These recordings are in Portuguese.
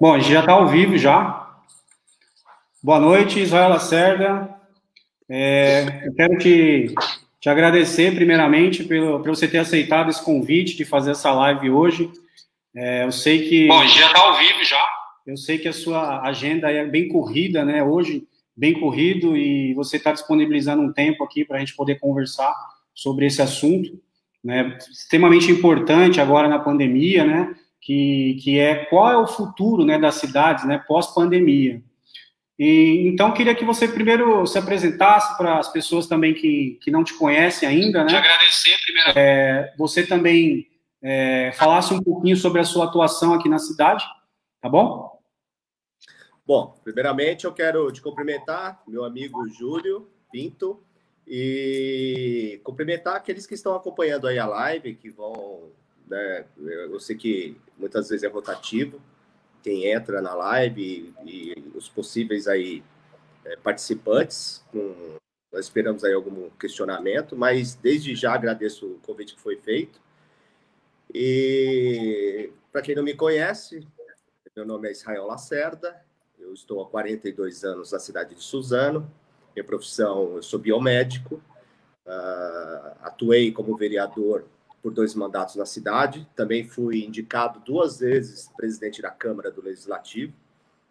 Bom, a gente já está ao vivo já. Boa noite, Israel Lacerda. É, eu quero te, te agradecer, primeiramente, pelo, por você ter aceitado esse convite de fazer essa live hoje. É, eu sei que. Bom, a gente já está ao vivo já. Eu sei que a sua agenda é bem corrida, né? Hoje, bem corrido, e você está disponibilizando um tempo aqui para a gente poder conversar sobre esse assunto, né? Extremamente importante agora na pandemia, né? Que, que é qual é o futuro né, das cidades né, pós-pandemia. E, então, queria que você primeiro se apresentasse para as pessoas também que, que não te conhecem ainda. Né? Te agradecer, primeiro. É, você também é, falasse um pouquinho sobre a sua atuação aqui na cidade, tá bom? Bom, primeiramente eu quero te cumprimentar, meu amigo Júlio Pinto, e cumprimentar aqueles que estão acompanhando aí a live, que vão né? Eu sei que muitas vezes é rotativo, quem entra na live e, e os possíveis aí é, participantes. Com, nós esperamos aí algum questionamento, mas desde já agradeço o convite que foi feito. E para quem não me conhece, meu nome é Israel Lacerda, eu estou há 42 anos na cidade de Suzano, minha profissão, eu sou biomédico, uh, atuei como vereador por dois mandatos na cidade. Também fui indicado duas vezes presidente da Câmara do Legislativo,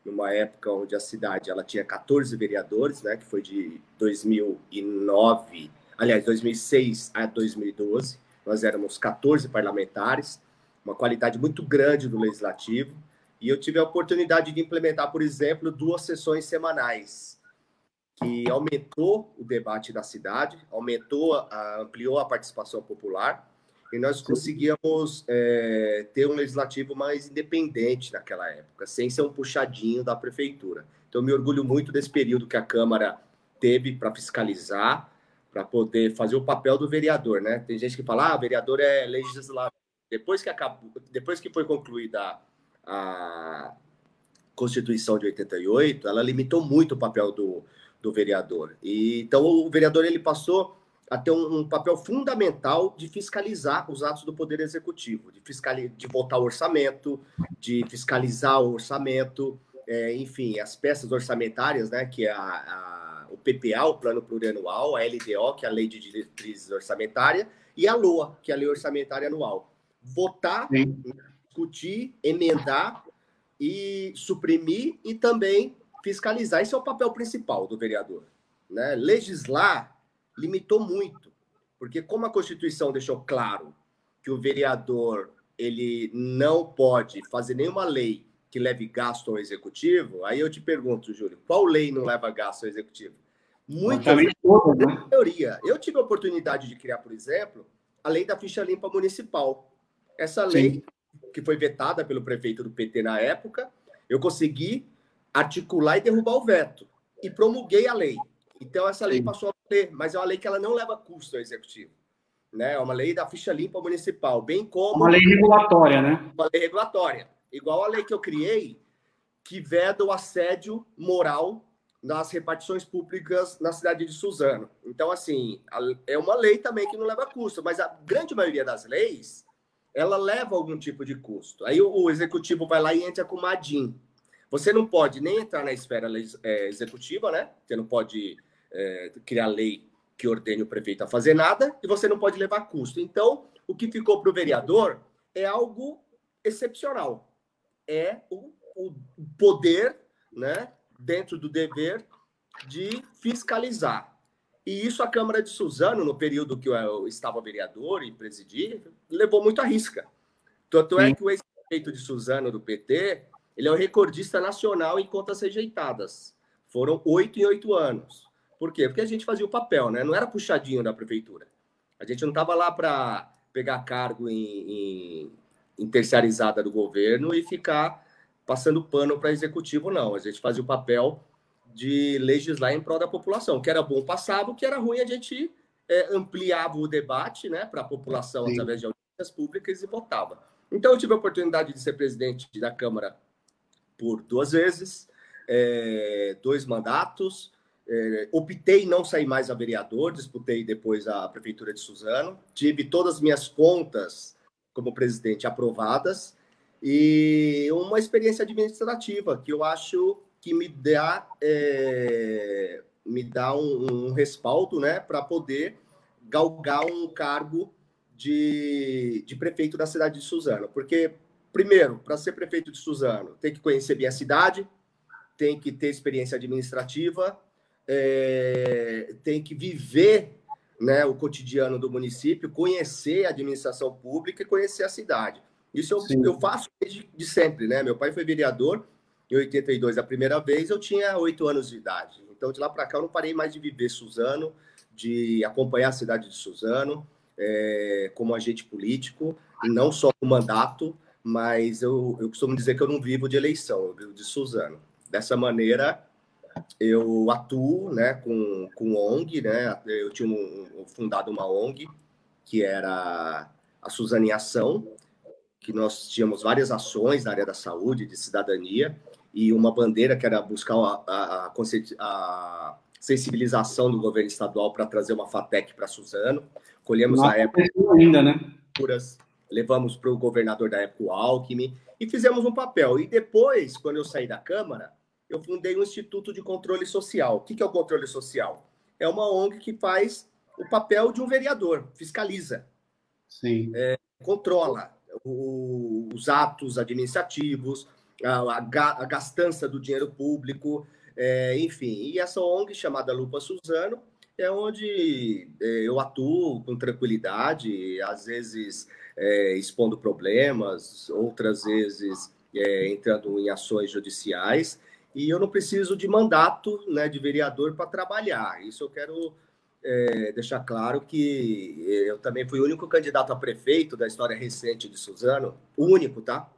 numa época onde a cidade ela tinha 14 vereadores, né, que foi de 2009, aliás, 2006 a 2012. Nós éramos 14 parlamentares, uma qualidade muito grande do legislativo, e eu tive a oportunidade de implementar, por exemplo, duas sessões semanais, que aumentou o debate da cidade, aumentou, ampliou a participação popular e nós conseguíamos é, ter um legislativo mais independente naquela época, sem ser um puxadinho da prefeitura. Então, eu me orgulho muito desse período que a Câmara teve para fiscalizar, para poder fazer o papel do vereador, né? Tem gente que fala, ah, vereador é legislador. Depois que acabou, depois que foi concluída a Constituição de 88, ela limitou muito o papel do, do vereador. E então o vereador ele passou a ter um, um, papel fundamental de fiscalizar os atos do Poder Executivo, de, de votar o orçamento, de fiscalizar o orçamento, é, enfim, as peças orçamentárias, né, que é a, a, o PPA, o Plano Plurianual, a LDO, que é a Lei de Diretrizes Orçamentária, e a LOA, que é a Lei Orçamentária Anual. Votar, Sim. discutir, emendar e suprimir e também fiscalizar. Esse é o papel principal do vereador. Né? Legislar limitou muito, porque como a Constituição deixou claro que o vereador ele não pode fazer nenhuma lei que leve gasto ao executivo, aí eu te pergunto, Júlio, qual lei não leva gasto ao executivo? Muitas vezes, né? teoria. Eu tive a oportunidade de criar, por exemplo, a lei da ficha limpa municipal. Essa lei, Sim. que foi vetada pelo prefeito do PT na época, eu consegui articular e derrubar o veto. E promulguei a lei. Então, essa lei Sim. passou a valer, mas é uma lei que ela não leva custo ao executivo. Né? É uma lei da ficha limpa municipal, bem como. Uma lei regulatória, né? Uma lei regulatória. Igual a lei que eu criei, que veda o assédio moral nas repartições públicas na cidade de Suzano. Então, assim, é uma lei também que não leva custo, mas a grande maioria das leis, ela leva algum tipo de custo. Aí o, executivo vai lá e entra com uma ADIM. Você não pode nem entrar na esfera é, executiva, né? Você não pode é, criar lei que ordene o prefeito a fazer nada e você não pode levar custo. Então, o que ficou para o vereador é algo excepcional. É o, o poder, né, dentro do dever de fiscalizar. E isso a Câmara de Suzano, no período que eu estava vereador e presidi, levou muito à risca. Tanto é que o ex-prefeito de Suzano, do PT, ele é o recordista nacional em contas rejeitadas. Foram oito em oito anos. Por quê? Porque a gente fazia o papel, né? Não era puxadinho da prefeitura. A gente não estava lá para pegar cargo em, em, em, terciarizada do governo e ficar passando pano para executivo, não. A gente fazia o papel de legislar em prol da população. O que era bom passava, o que era ruim a gente é, ampliava o debate né, para a população Sim. através de audiências públicas e votava. Então, eu tive a oportunidade de ser presidente da Câmara por duas vezes, é, dois mandatos, é, optei não sair mais a vereador, disputei depois a prefeitura de Suzano, tive todas as minhas contas como presidente aprovadas e uma experiência administrativa que eu acho que me dá, é, me dá um, um respaldo né, para poder galgar um cargo de, de prefeito da cidade de Suzano. Porque, primeiro, para ser prefeito de Suzano, tem que conhecer bem a cidade, tem que ter experiência administrativa, é, tem que viver né, o cotidiano do município, conhecer a administração pública e conhecer a cidade. Isso eu, eu faço desde de sempre, né? Meu pai foi vereador em 82 a primeira vez, eu tinha oito anos de idade. Então, de lá para cá, eu não parei mais de viver Suzano, de acompanhar a cidade de Suzano é, como agente político, não só com mandato, mas eu, eu costumo dizer que eu não vivo de eleição, eu vivo de Suzano. Dessa maneira, eu atuo né, com, com ONG, né? Eu tinha um, fundado uma ONG que era a Suzano em Ação, que nós tínhamos várias ações na área da saúde, de cidadania, e uma bandeira que era buscar a, a, a sensibilização do governo estadual para trazer uma FATEC para Suzano. Colhemos Nossa, a época ainda, né? Levamos para o governador da época, o Alckmin, e fizemos um papel. E depois, quando eu saí da Câmara, eu fundei um Instituto de Controle Social. O que é o controle social? É uma ONG que faz o papel de um vereador, fiscaliza, Sim. É, controla o, os atos administrativos, a, a, gastança do dinheiro público, é, enfim. E essa ONG chamada Lupa Suzano é onde é, eu atuo com tranquilidade, às vezes é, expondo problemas, outras vezes é, entrando em ações judiciais. E eu não preciso de mandato né, de vereador para trabalhar. Isso eu quero é, deixar claro que eu também fui o único candidato a prefeito da história recente de Suzano, o único, tá?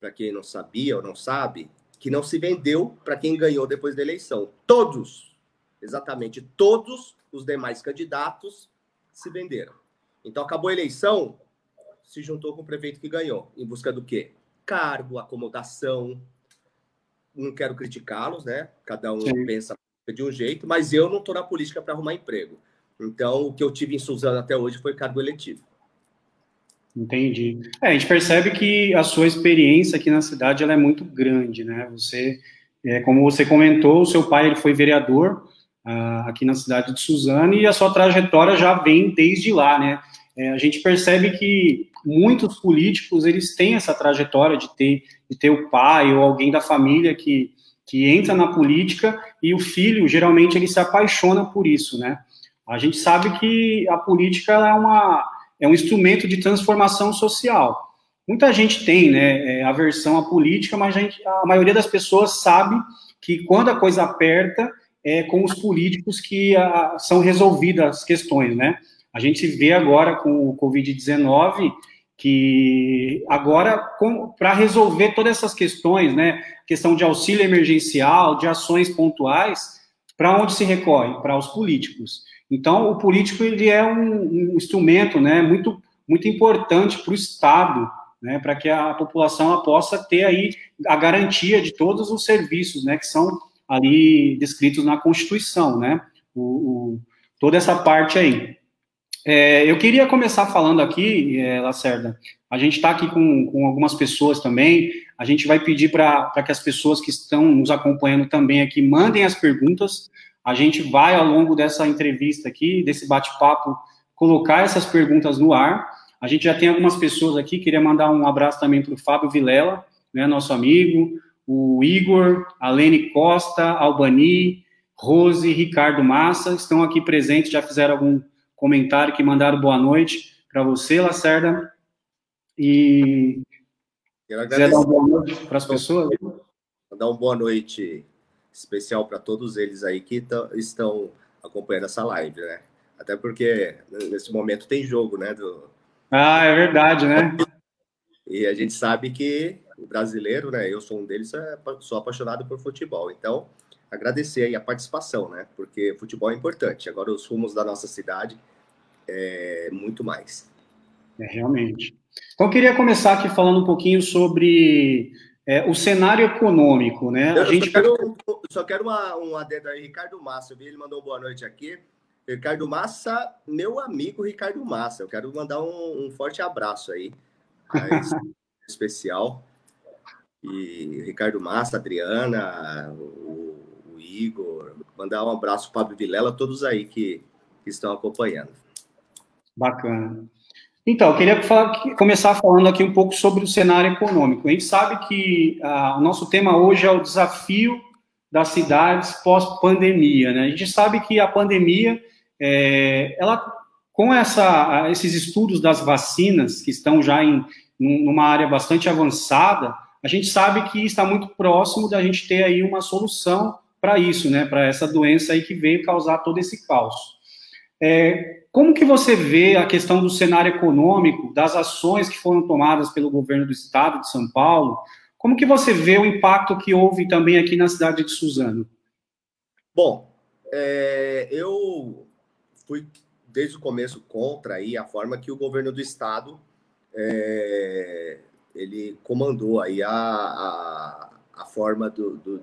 Para quem não sabia ou não sabe, que não se vendeu para quem ganhou depois da eleição. Todos, exatamente todos os demais candidatos se venderam. Então acabou a eleição, se juntou com o prefeito que ganhou, em busca do quê? Cargo, acomodação. Não quero criticá-los, né? Cada um Sim. pensa de um jeito, mas eu não estou na política para arrumar emprego. Então, o que eu tive em Suzano até hoje foi cargo eletivo. Entendi. É, a gente percebe que a sua experiência aqui na cidade ela é muito grande, né? Você, é, como você comentou, o seu pai ele foi vereador uh, aqui na cidade de Suzano e a sua trajetória já vem desde lá, né? É, a gente percebe que muitos políticos eles têm essa trajetória de ter, de ter o pai ou alguém da família que que entra na política e o filho, geralmente, ele se apaixona por isso, né? A gente sabe que a política é, uma, é um instrumento de transformação social. Muita gente tem né, é, aversão à política, mas a, gente, a maioria das pessoas sabe que quando a coisa aperta, é com os políticos que a, são resolvidas as questões, né? A gente vê agora com o Covid-19 que agora, para resolver todas essas questões, né, questão de auxílio emergencial, de ações pontuais, para onde se recorre? Para os políticos. Então, o político ele é um, um instrumento, né, muito muito importante para o Estado, né, para que a população possa ter aí a garantia de todos os serviços, né, que são ali descritos na Constituição, né, o, o toda essa parte aí. É, eu queria começar falando aqui, é, Lacerda, a gente está aqui com, com algumas pessoas também, a gente vai pedir para que as pessoas que estão nos acompanhando também aqui mandem as perguntas, a gente vai, ao longo dessa entrevista aqui, desse bate-papo, colocar essas perguntas no ar, a gente já tem algumas pessoas aqui, queria mandar um abraço também para o Fábio Vilela, né, nosso amigo, o Igor, a Lene Costa, Albani, Rose, Ricardo Massa, estão aqui presentes, já fizeram algum comentário que mandaram boa noite para você, Lacerda. E quiser dar uma boa noite para as pessoas? Dar uma boa noite especial para todos eles aí que estão acompanhando essa live, né? Até porque nesse momento tem jogo, né? Do... Ah, é verdade, né? E a gente sabe que o brasileiro, né? Eu sou um deles, é, sou apaixonado por futebol. Então, agradecer aí a participação, né? Porque futebol é importante. Agora os rumos da nossa cidade é muito mais. É, realmente. Então, eu queria começar aqui falando um pouquinho sobre é, o cenário econômico, né? Eu, a gente... só quero, só quero uma, um adendo aí, Ricardo Massa, eu vi ele mandou boa noite aqui. Ricardo Massa, meu amigo Ricardo Massa, eu quero mandar um, um forte abraço aí. Especial. E Ricardo Massa, Adriana, o Igor, mandar um abraço para o Fábio Vilela, todos aí que, que estão acompanhando. Bacana. Então, eu queria falar, começar falando aqui um pouco sobre o cenário econômico. A gente sabe que ah, o nosso tema hoje é o desafio das cidades pós-pandemia. Né? A gente sabe que a pandemia, é, ela, com essa, esses estudos das vacinas, que estão já em numa área bastante avançada, a gente sabe que está muito próximo da gente ter aí uma solução para isso, né? para essa doença aí que veio causar todo esse caos. É, como que você vê a questão do cenário econômico, das ações que foram tomadas pelo governo do estado de São Paulo, como que você vê o impacto que houve também aqui na cidade de Suzano? Bom, é, eu fui desde o começo contra aí a forma que o governo do estado é, ele comandou aí a, a, a forma do, do,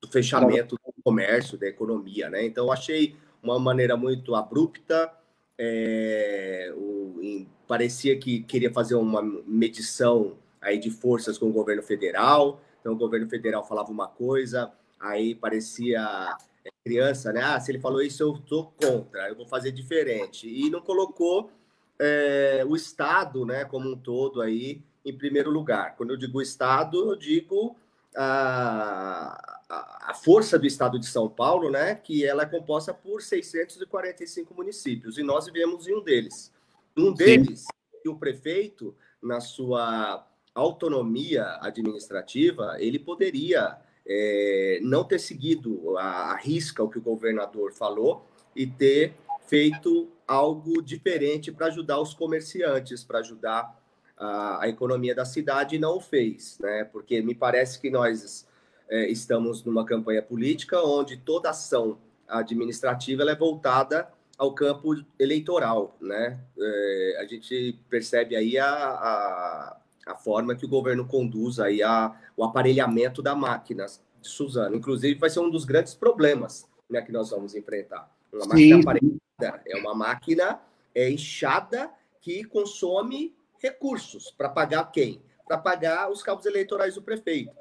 do, fechamento do comércio, da economia, né? Então, achei uma maneira muito abrupta, é, o, em, parecia que queria fazer uma medição aí de forças com o governo federal. Então, o governo federal falava uma coisa, aí parecia é, criança, né? Ah, se ele falou isso, eu estou contra, eu vou fazer diferente. E não colocou é, o Estado, né, como um todo aí, em primeiro lugar. Quando eu digo Estado, eu digo a, a, a força do Estado de São Paulo, né, que ela é composta por 645 municípios, e nós vivemos em um deles. Um deles, o prefeito, na sua autonomia administrativa, ele poderia é, não ter seguido a, a risca o que o governador falou e ter feito algo diferente para ajudar os comerciantes, para ajudar a, a, economia da cidade e não o fez, né? Porque me parece que nós é, estamos numa campanha política onde toda ação administrativa é voltada ao campo eleitoral, né? É, a gente percebe aí a, a a forma que o governo conduz aí a, o aparelhamento da máquina de Suzano. Inclusive, vai ser um dos grandes problemas né, que nós vamos enfrentar. Uma máquina Sim. aparelhada é uma máquina é, inchada que consome recursos para pagar quem? Para pagar os cabos eleitorais do prefeito.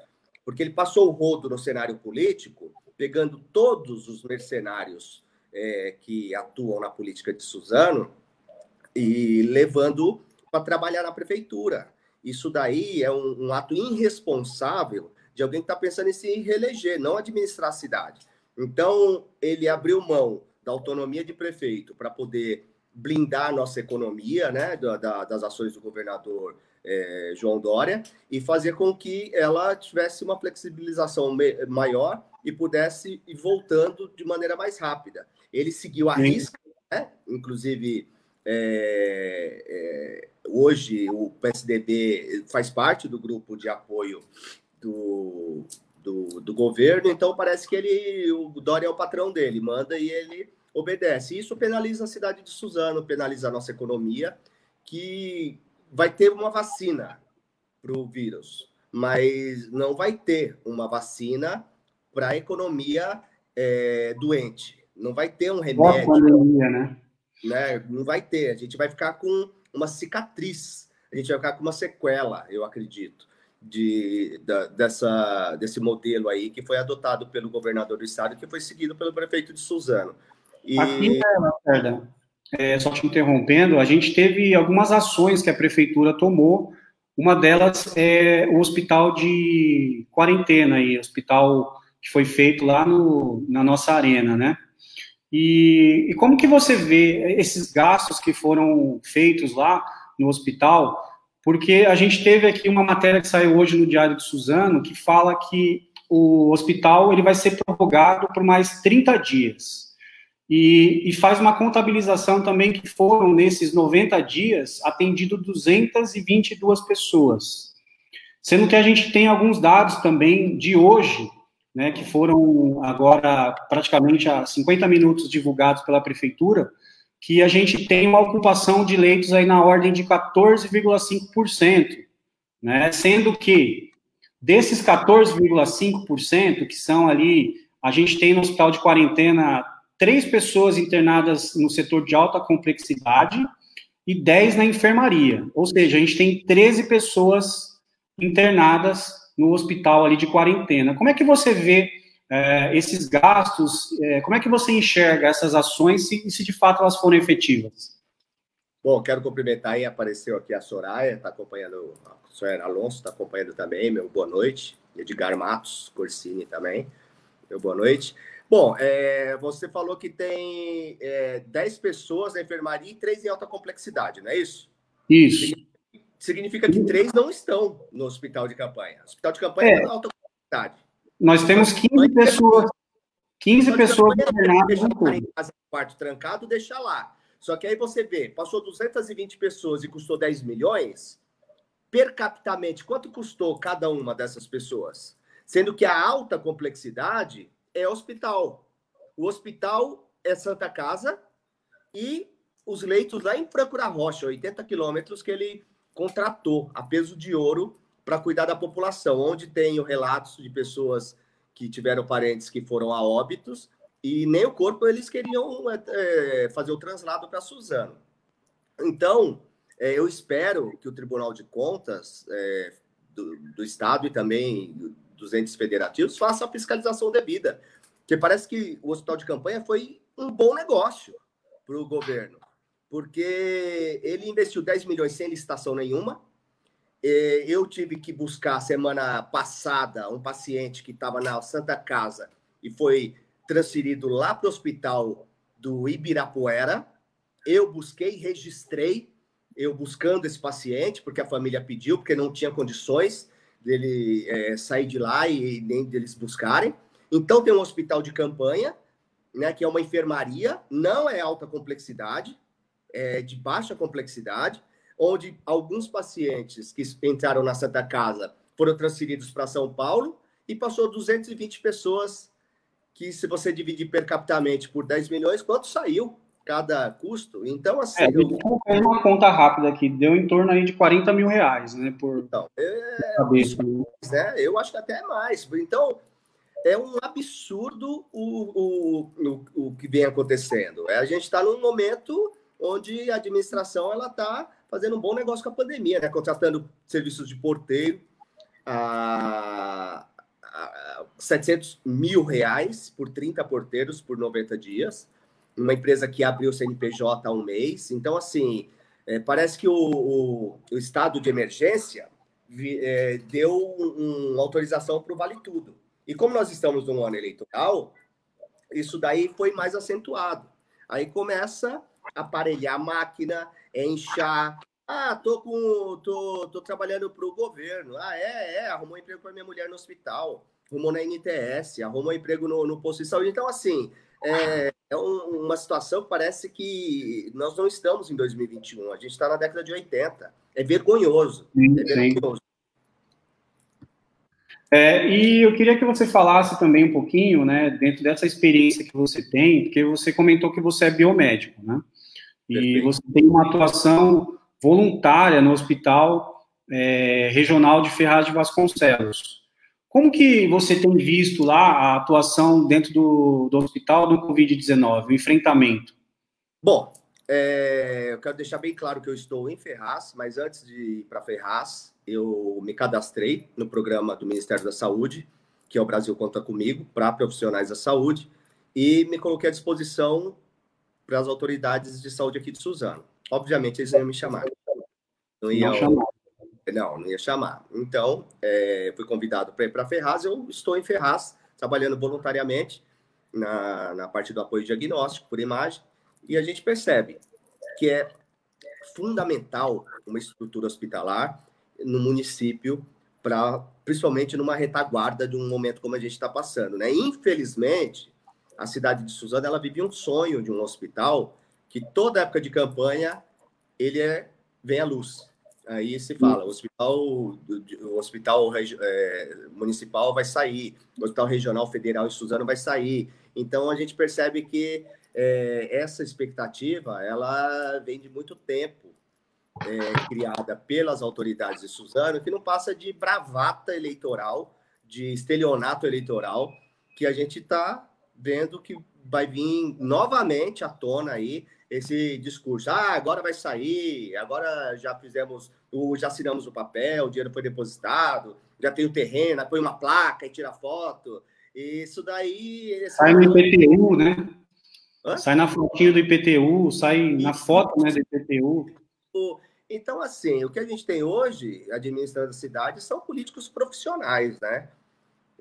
Porque ele passou o rodo no cenário político, pegando todos os mercenários é, que atuam na política de Suzano e levando para trabalhar na prefeitura. Isso daí é um, um ato irresponsável de alguém que está pensando em se reeleger, não administrar a cidade. Então, ele abriu mão da autonomia de prefeito para poder blindar nossa economia, né, da, da, das ações do governador é, João Dória, e fazer com que ela tivesse uma flexibilização maior e pudesse ir voltando de maneira mais rápida. Ele seguiu a risca, né? inclusive é, é, hoje o PSDB faz parte do grupo de apoio do, do, do, governo, então parece que ele, o Dória é o patrão dele, manda e ele obedece. Isso penaliza a cidade de Suzano, penaliza a nossa economia, que vai ter uma vacina para o vírus, mas não vai ter uma vacina para a economia é, doente. Não vai ter um remédio. Pandemia, né? né? Não vai ter. A gente vai ficar com uma cicatriz, a gente vai ficar com uma sequela, eu acredito, de, da, dessa, desse modelo aí que foi adotado pelo governador do estado e que foi seguido pelo prefeito de Suzano. E... Aqui, né, é, só te interrompendo, a gente teve algumas ações que a prefeitura tomou. Uma delas é o hospital de quarentena, aí, hospital que foi feito lá no, na nossa arena, né? E, e, como que você vê esses gastos que foram feitos lá no hospital? Porque a gente teve aqui uma matéria que saiu hoje no Diário de Suzano que fala que o hospital ele vai ser prorrogado por mais 30 dias. E, e faz uma contabilização também que foram, nesses 90 dias, atendido 222 pessoas. Sendo que a gente tem alguns dados também de hoje, né, que foram agora praticamente há 50 minutos divulgados pela prefeitura, que a gente tem uma ocupação de leitos aí na ordem de 14,5%, né, sendo que desses 14,5%, que são ali, a gente tem no hospital de quarentena três pessoas internadas no setor de alta complexidade e 10 na enfermaria, ou seja, a gente tem 13 pessoas internadas no hospital ali de quarentena. Como é que você vê é, esses gastos? É, como é que você enxerga essas ações e se, se de fato elas foram efetivas? Bom, quero cumprimentar aí, apareceu aqui a Soraya, está acompanhando, a Soraya Alonso está acompanhando também, meu boa noite. Edgar Matos, Corsini também, meu boa noite. Bom, é, você falou que tem é, 10 pessoas na enfermaria e 3 em alta complexidade, não é isso? Isso. Significa que três não estão no hospital de campanha. O hospital de campanha é, é alta complexidade. Nós temos 15 pessoas. 15 pessoas internadas. Deixar em quarto trancado, deixa lá. Só que aí você vê, passou 220 pessoas e custou 10 milhões, per capitamente, quanto custou cada uma dessas pessoas? Sendo que a alta complexidade é hospital. O hospital é Santa Casa e os leitos lá em Procura Rocha, 80 quilômetros, que ele contratou a peso de ouro para cuidar da população, onde tem relatos de pessoas que tiveram parentes que foram a óbitos e nem o corpo eles queriam é, fazer o translado para Suzano. Então, é, eu espero que o Tribunal de Contas é, do, do, Estado e também dos entes federativos faça a fiscalização devida, porque parece que o hospital de campanha foi um bom negócio para o governo, porque ele investiu 10 milhões sem licitação nenhuma. Eu tive que buscar semana passada um paciente que estava na Santa Casa e foi transferido lá para o hospital do Ibirapuera. Eu busquei, registrei, eu buscando esse paciente, porque a família pediu, porque não tinha condições dele é, sair de lá e nem deles buscarem. Então, tem um hospital de campanha, né, que é uma enfermaria, não é alta complexidade, é de baixa complexidade, onde alguns pacientes que entraram na Santa Casa foram transferidos para São Paulo e passou 220 pessoas que se você dividir per capitamente por 10 milhões, quanto saiu cada custo? Então, assim... É, eu coloquei uma conta rápida aqui, deu em torno aí de 40 mil reais, né? Por então, é, cabeça, né? né? Eu acho que até mais. Então, é um absurdo o, o, o, o que vem acontecendo. É, a gente está num momento onde a administração ela está fazendo um bom negócio com a pandemia, né? Contratando serviços de porteiro, a, 700 mil reais por 30 porteiros por 90 dias. Uma empresa que abriu o CNPJ há um mês. Então, assim, é, parece que o, o, o, estado de emergência vi, é, deu uma um autorização para o Vale Tudo. E como nós estamos num ano eleitoral, isso daí foi mais acentuado. Aí começa a aparelhar a máquina, inchar. Ah, tô com, tô, tô trabalhando para o governo. Ah, é, é, arrumou emprego para minha mulher no hospital arrumou na NTS, arrumou emprego no, no posto de saúde. Então, assim, é, é um, uma situação que parece que nós não estamos em 2021, a gente está na década de 80. É vergonhoso. Sim, é vergonhoso. É, e eu queria que você falasse também um pouquinho, né, dentro dessa experiência que você tem, porque você comentou que você é biomédico, né? E Perfeito. você tem uma atuação voluntária no Hospital é, Regional de Ferraz de Vasconcelos. Como que você tem visto lá a atuação dentro do, do hospital do Covid-19, o enfrentamento? Bom, é, eu quero deixar bem claro que eu estou em Ferraz, mas antes de ir para Ferraz, eu me cadastrei no programa do Ministério da Saúde, que é o Brasil Conta Comigo, para profissionais da saúde, e me coloquei à disposição para as autoridades de saúde aqui de Suzano. Obviamente, eles iam me chamar. Não iam, não não, não ia chamar. Então, é, fui convidado para ir para Ferraz. Eu estou em Ferraz, trabalhando voluntariamente na, na parte do apoio diagnóstico por imagem. E a gente percebe que é fundamental uma estrutura hospitalar no município, para principalmente numa retaguarda de um momento como a gente está passando. Né? Infelizmente, a cidade de Suzano ela vive um sonho de um hospital que toda época de campanha ele é, vem à luz. Aí se fala, o hospital, o hospital é, municipal vai sair, o hospital regional federal em Suzano vai sair. Então a gente percebe que é, essa expectativa ela vem de muito tempo é, criada pelas autoridades de Suzano, que não passa de bravata eleitoral, de estelionato eleitoral, que a gente está vendo que vai vir novamente à tona aí esse discurso. Ah, agora vai sair, agora já fizemos, já assinamos o papel, o dinheiro foi depositado, já tem o terreno, põe uma placa e tira foto. Isso daí. Sai no IPTU, né? Hã? Sai na fotinho do IPTU, sai na foto né, do IPTU. Então, assim, o que a gente tem hoje, administrando a cidade, são políticos profissionais, né?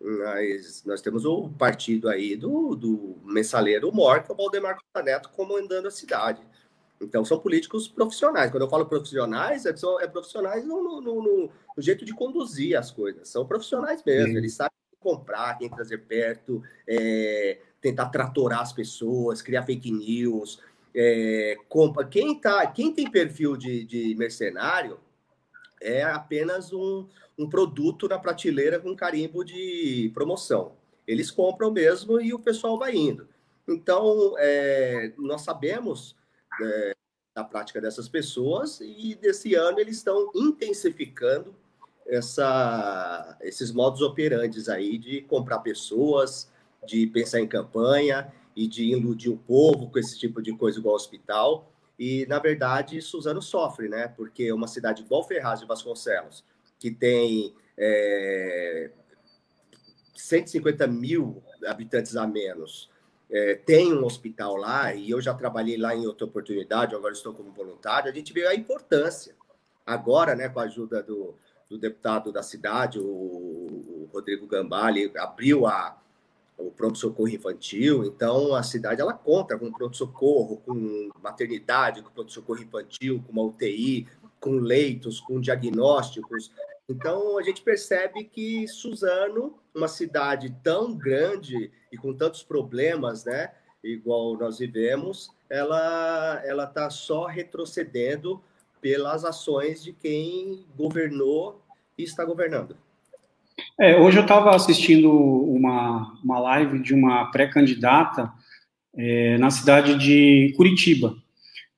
Nós, nós temos o partido aí do, do mensaleiro Mor, que é o Valdemar Costa Neto, comandando a cidade. Então, são políticos profissionais. Quando eu falo profissionais, é, são, é profissionais no, no, no, no, jeito de conduzir as coisas. São profissionais mesmo. Sim. Eles sabem comprar, quem trazer perto, é, tentar tratorar as pessoas, criar fake news. É, compra. Quem, tá, quem tem perfil de, de mercenário é apenas um, um produto na prateleira com carimbo de promoção. Eles compram mesmo e o pessoal vai indo. Então, é, nós sabemos é, da prática dessas pessoas e desse ano eles estão intensificando essa, esses modos operantes aí de comprar pessoas, de pensar em campanha e de iludir o povo com esse tipo de coisa igual hospital. E, na verdade, Suzano sofre, né? Porque uma cidade igual Ferraz de Vasconcelos, que tem é, 150 mil habitantes a menos, é, tem um hospital lá, e eu já trabalhei lá em outra oportunidade, agora estou como voluntário, a gente vê a importância. Agora, né, com a ajuda do, do deputado da cidade, o, o Rodrigo Gambale, abriu a, o pronto-socorro infantil, então a cidade ela conta com pronto-socorro, com maternidade, com pronto-socorro infantil, com uma UTI, com leitos, com diagnósticos. Então a gente percebe que Suzano, uma cidade tão grande e com tantos problemas, né, igual nós vivemos, ela ela está só retrocedendo pelas ações de quem governou e está governando. É, hoje eu estava assistindo uma, uma live de uma pré-candidata é, na cidade de Curitiba.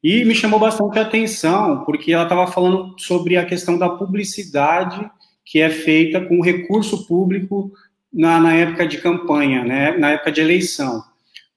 E me chamou bastante atenção, porque ela estava falando sobre a questão da publicidade que é feita com recurso público na, na época de campanha, né, na época de eleição.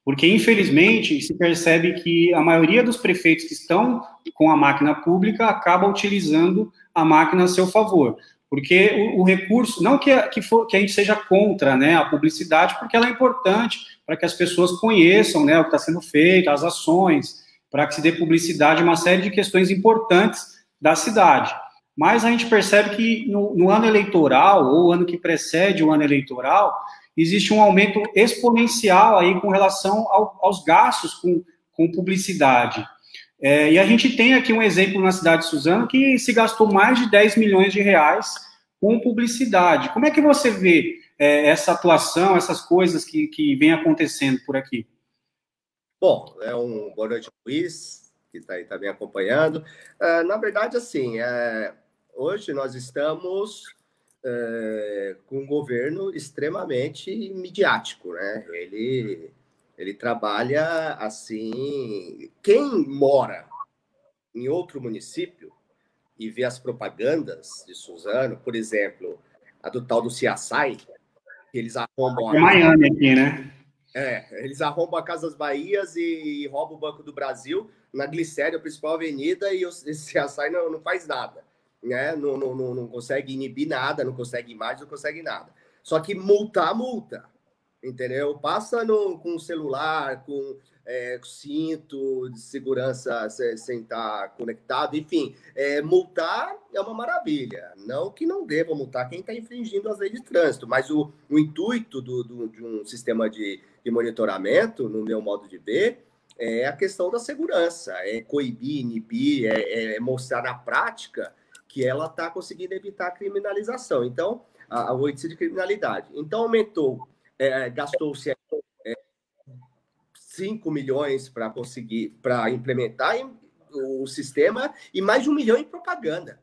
Porque, infelizmente, se percebe que a maioria dos prefeitos que estão com a máquina pública acaba utilizando a máquina a seu favor. Porque o, o recurso, não que, que, for, que, a gente seja contra né, a publicidade, porque ela é importante para que as pessoas conheçam né, o que está sendo feito, as ações, para que se dê publicidade a uma série de questões importantes da cidade. Mas a gente percebe que no, no ano eleitoral, ou ano que precede o ano eleitoral, existe um aumento exponencial aí com relação ao, aos gastos com, com publicidade. É, e a gente tem aqui um exemplo na cidade de Suzano que se gastou mais de 10 milhões de reais com publicidade. Como é que você vê é, essa atuação, essas coisas que, que vem acontecendo por aqui? Bom, é um boa noite, Luiz, que está aí também acompanhando. Uh, na verdade, assim, é, hoje nós estamos é, com um governo extremamente midiático, né? Ele, ele trabalha assim. Quem mora em outro município e vê as propagandas de Suzano, por exemplo, a do tal do Ciaçai, que eles arrombam. É Miami aqui, né? É, eles arrombam a Casa das Bahias e, roubam o Banco do Brasil na Glicério, a principal avenida, e o Ciaçai não, não faz nada né? Não, não, não, não consegue inibir nada, não consegue imagem, não consegue nada. Só que multar, multa, entendeu? Passa no, com celular, com é, cinto de segurança sem estar conectado, enfim, é, multar é uma maravilha. Não que não deva multar quem está infringindo as leis de trânsito, mas o, o intuito do, do, de um sistema de, de monitoramento, no meu modo de ver, é a questão da segurança, é coibir, inibir, é, é mostrar na prática que ela está conseguindo evitar a criminalização. Então, a, o índice de criminalidade. Então, aumentou, é, gastou-se é, 5 milhões para conseguir, para implementar o sistema e mais de um milhão em propaganda.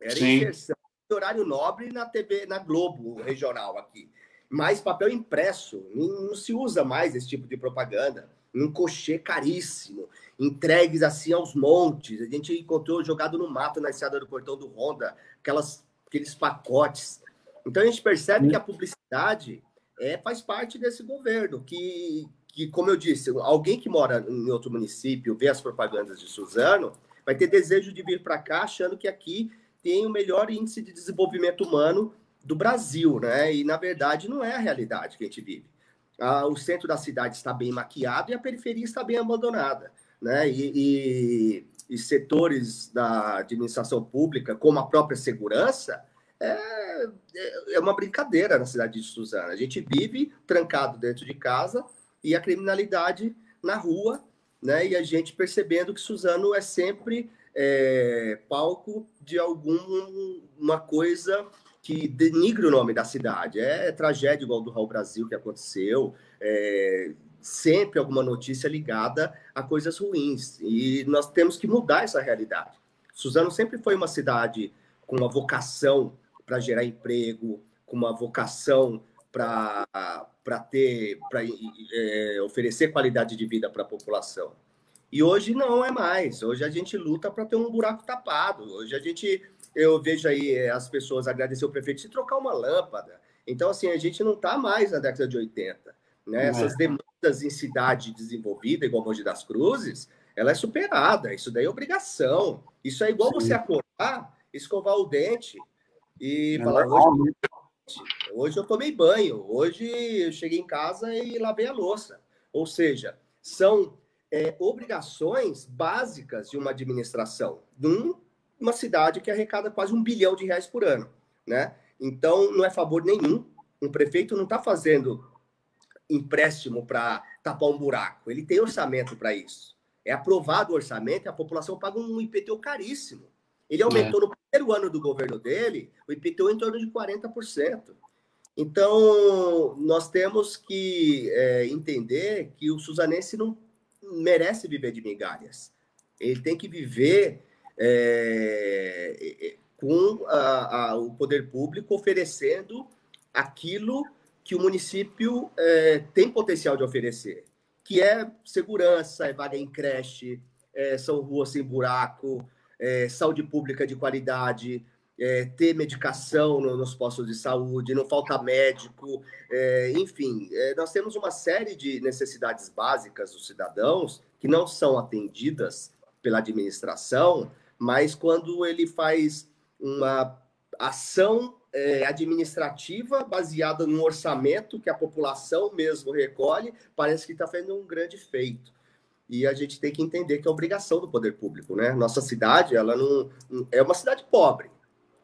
Era Sim. inserção de horário nobre na TV, na Globo regional aqui. Mais papel impresso, não, não se usa mais esse tipo de propaganda. Um cochê caríssimo entregues assim aos montes. A gente encontrou jogado no mato na estrada do portão do Honda, aquelas, aqueles pacotes. Então a gente percebe que a publicidade é, faz parte desse governo, que, que, como eu disse, alguém que mora em outro município, vê as propagandas de Suzano, vai ter desejo de vir para cá achando que aqui tem o melhor índice de desenvolvimento humano do Brasil, né? E na verdade não é a realidade que a gente vive. Ah, o centro da cidade está bem maquiado e a periferia está bem abandonada, né? E, e, e setores da administração pública, como a própria segurança, é, é uma brincadeira na cidade de Suzano. A gente vive trancado dentro de casa e a criminalidade na rua, né? E a gente percebendo que Suzano é sempre é, palco de alguma coisa que denigre o nome da cidade. É, tragédia igual do Raul Brasil que aconteceu, é, sempre alguma notícia ligada a coisas ruins. E nós temos que mudar essa realidade. Suzano sempre foi uma cidade com uma vocação para gerar emprego, com uma vocação para ter, para é, oferecer qualidade de vida para a população. E hoje não é mais. Hoje a gente luta para ter um buraco tapado. Hoje a gente, eu vejo aí é, as pessoas agradecer o prefeito se trocar uma lâmpada. Então, assim, a gente não está mais na década de 80. Né? Essas demandas em cidade desenvolvida, igual Mogi das Cruzes, ela é superada. Isso daí é obrigação. Isso é igual Sim. você acordar, escovar o dente e é falar, hoje, Hoje eu tomei banho, hoje eu cheguei em casa e lavei a louça. Ou seja, são é, obrigações básicas de uma administração, de uma cidade que arrecada quase um bilhão de reais por ano. Né? Então, não é favor nenhum. Um prefeito não está fazendo empréstimo para tapar um buraco. Ele tem orçamento para isso. É aprovado o orçamento e a população paga um IPTU caríssimo. Ele aumentou é. no primeiro ano do governo dele o IPTU em torno de 40%. Então, nós temos que é, entender que o suzanense não merece viver de migalhas. Ele tem que viver é, com a, a, o poder público oferecendo aquilo que o município é, tem potencial de oferecer, que é segurança, é vaga em creche, é, são ruas sem buraco, é, saúde pública de qualidade, é, ter medicação no, nos postos de saúde, não falta médico, é, enfim, é, nós temos uma série de necessidades básicas dos cidadãos que não são atendidas pela administração, mas quando ele faz uma ação é, administrativa baseada num orçamento que a população mesmo recolhe, parece que está fazendo um grande feito e a gente tem que entender que é obrigação do poder público, né? Nossa cidade, ela não é uma cidade pobre,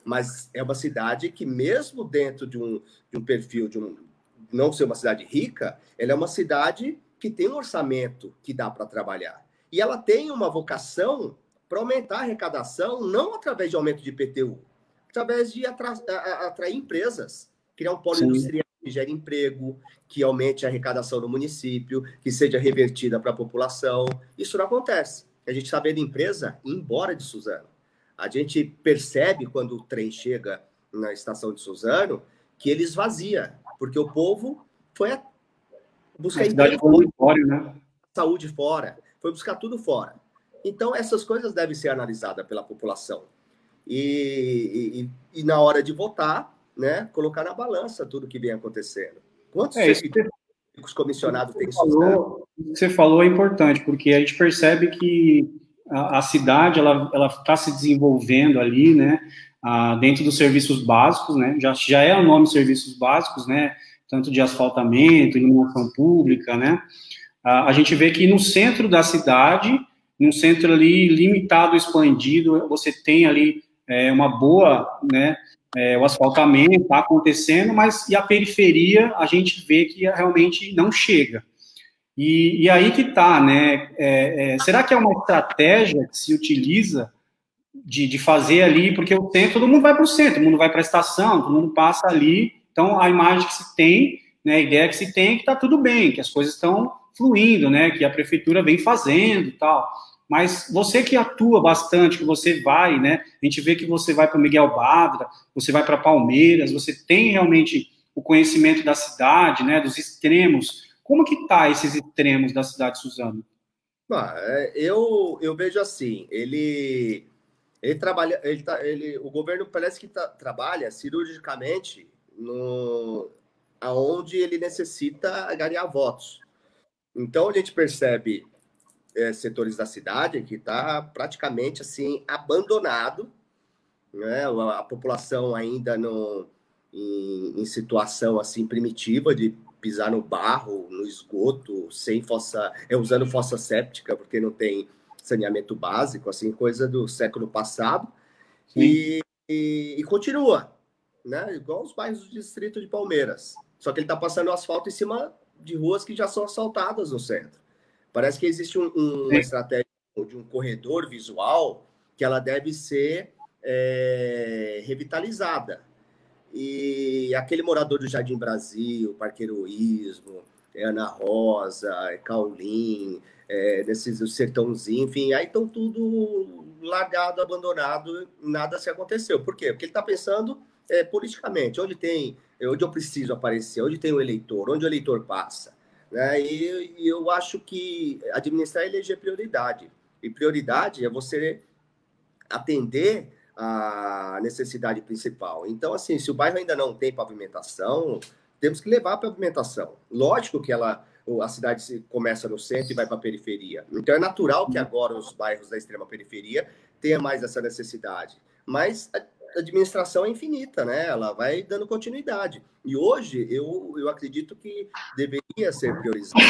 mas é uma cidade que mesmo dentro de um, de um perfil de um não ser uma cidade rica, ela é uma cidade que tem um orçamento que dá para trabalhar. E ela tem uma vocação para aumentar a arrecadação, não através de aumento de IPTU, através de atrair empresas, criar um polo Sim. industrial que gere emprego, que aumente a arrecadação no município, que seja revertida para a população. Isso não acontece. A gente está vendo empresa ir embora de Suzano. A gente percebe quando o trem chega na estação de Suzano que ele esvazia, porque o povo foi a buscar emprego, fora, né? saúde fora, foi buscar tudo fora. Então, essas coisas devem ser analisadas pela população. E, e, e na hora de votar, né, colocar na balança tudo que vem acontecendo. Quantos é, servidores comissionados tem isso? O que você falou é importante, porque a gente percebe que a, a cidade ela está se desenvolvendo ali, né, dentro dos serviços básicos, né, já, já é o nome serviços básicos, né, tanto de asfaltamento, iluminação pública, né, a, a gente vê que no centro da cidade, num centro ali limitado, expandido, você tem ali é, uma boa, né, é, o asfaltamento está acontecendo, mas e a periferia a gente vê que realmente não chega. E, e aí que está, né? É, é, será que é uma estratégia que se utiliza de, de fazer ali, porque o centro, todo mundo vai para o centro, todo mundo vai para a estação, todo mundo passa ali, então a imagem que se tem, né, a ideia que se tem é que está tudo bem, que as coisas estão fluindo, né, que a prefeitura vem fazendo e tal. Mas você que atua bastante, que você vai, né? A gente vê que você vai para Miguel Badra, você vai para Palmeiras, você tem realmente o conhecimento da cidade, né? Dos extremos. Como que tá esses extremos da cidade de Suzano? Ah, eu, eu vejo assim, ele ele trabalha, ele tá, ele, o governo parece que tá, trabalha cirurgicamente no aonde ele necessita ganhar votos. Então a gente percebe é, setores da cidade que está praticamente assim abandonado, né? A, a população ainda não em, em, situação assim primitiva de pisar no barro, no esgoto, sem fossa, é usando fossa séptica porque não tem saneamento básico, assim coisa do século passado e, e, e, continua, né? Igual os bairros do distrito de Palmeiras, só que ele está passando asfalto em cima de ruas que já são asfaltadas no centro. Parece que existe um, um, uma estratégia de um corredor visual que ela deve ser é, revitalizada. E aquele morador do Jardim Brasil, Parque Heroísmo, é Ana Rosa, é Caulim, é, desses o sertãozinho, enfim, aí estão tudo largado, abandonado, nada se aconteceu. Por quê? Porque ele está pensando é, politicamente, onde tem, onde eu preciso aparecer, onde tem o eleitor, onde o eleitor passa. Né? E, e eu acho que administrar e eleger prioridade. E prioridade é você atender a necessidade principal. Então, assim, se o bairro ainda não tem pavimentação, temos que levar a pavimentação. Lógico que ela, a cidade começa no centro e vai para a periferia. Então, é natural que agora os bairros da extrema periferia tenham mais essa necessidade. Mas administração é infinita, né? Ela vai dando continuidade. E hoje, eu, eu acredito que deveria ser priorizado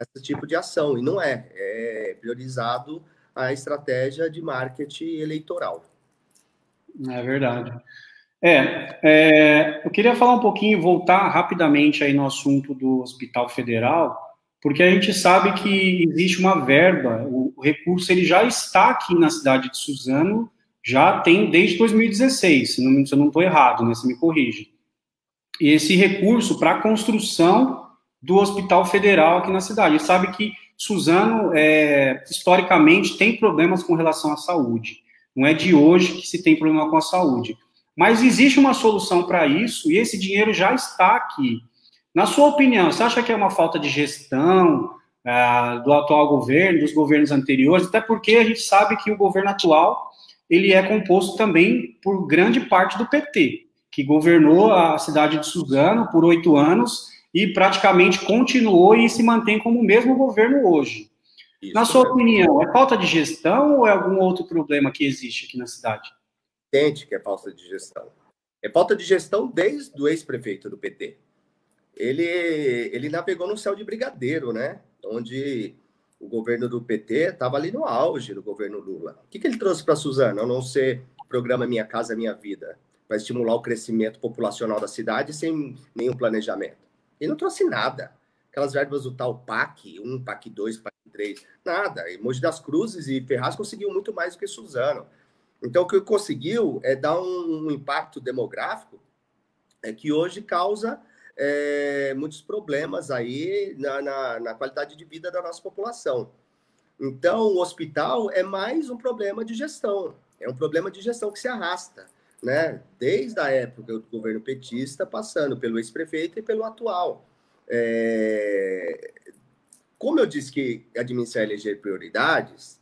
esse tipo de ação, e não é. É priorizado a estratégia de marketing eleitoral. É verdade. É, é, eu queria falar um pouquinho, voltar rapidamente aí no assunto do Hospital Federal, porque a gente sabe que existe uma verba, o, o recurso ele já está aqui na cidade de Suzano, já tem desde 2016, se, não, se eu não estou errado, né, se me corrige. E esse recurso para a construção do Hospital Federal aqui na cidade. Gente sabe que Suzano, é, historicamente, tem problemas com relação à saúde. Não é de hoje que se tem problema com a saúde. Mas existe uma solução para isso e esse dinheiro já está aqui. Na sua opinião, você acha que é uma falta de gestão uh, do atual governo, dos governos anteriores? Até porque a gente sabe que o governo atual ele é composto também por grande parte do PT, que governou a cidade de Suzano por oito anos e praticamente continuou e se mantém como o mesmo governo hoje. Isso, na sua opinião, é falta de gestão ou é algum outro problema que existe aqui na cidade? Entende que é falta de gestão. É falta de gestão desde o ex-prefeito do PT. Ele, ele navegou no céu de brigadeiro, né? Onde o governo do PT estava ali no auge do governo Lula. O que, que ele trouxe para a Suzana, a não ser programa Minha Casa Minha Vida, para estimular o crescimento populacional da cidade sem nenhum planejamento? Ele não trouxe nada. Aquelas verbas do tal PAC 1, PAC 2, PAC 3, nada. E Mogi das Cruzes e Ferraz conseguiu muito mais do que Suzano. Então, o que conseguiu é dar um impacto demográfico é que hoje causa é, muitos problemas aí na, na, na, qualidade de vida da nossa população. Então, o hospital é mais um problema de gestão, é um problema de gestão que se arrasta, né? Desde a época do governo petista, passando pelo ex-prefeito e pelo atual. É... Como eu disse que administrar eleger prioridades,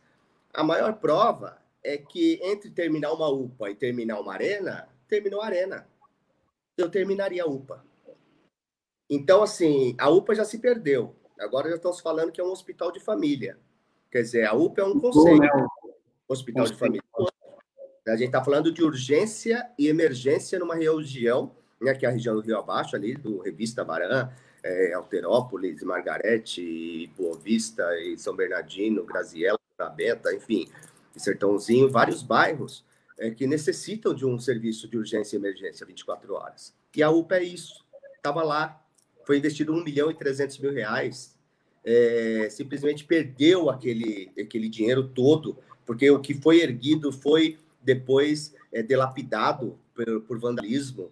a maior prova é que entre terminar uma UPA e terminar uma arena, terminou a arena. Eu terminaria a UPA. Então, assim, a UPA já se perdeu. Agora já estamos falando que é um hospital de família. Quer dizer, a UPA é um conceito. Né? Hospital de família. A gente está falando de urgência e emergência numa região, né, que é a região do Rio Abaixo, ali, do Revista Baran, é, Alterópolis, Margarete, Boa Vista, e São Bernardino, Graziella, Beta, enfim, Sertãozinho, vários bairros é, que necessitam de um serviço de urgência e emergência 24 horas. E a UPA é isso. Estava lá, foi investido 1 milhão e 300 mil reais, é, simplesmente perdeu aquele, aquele dinheiro todo, porque o que foi erguido foi depois é, delapidado por, por vandalismo,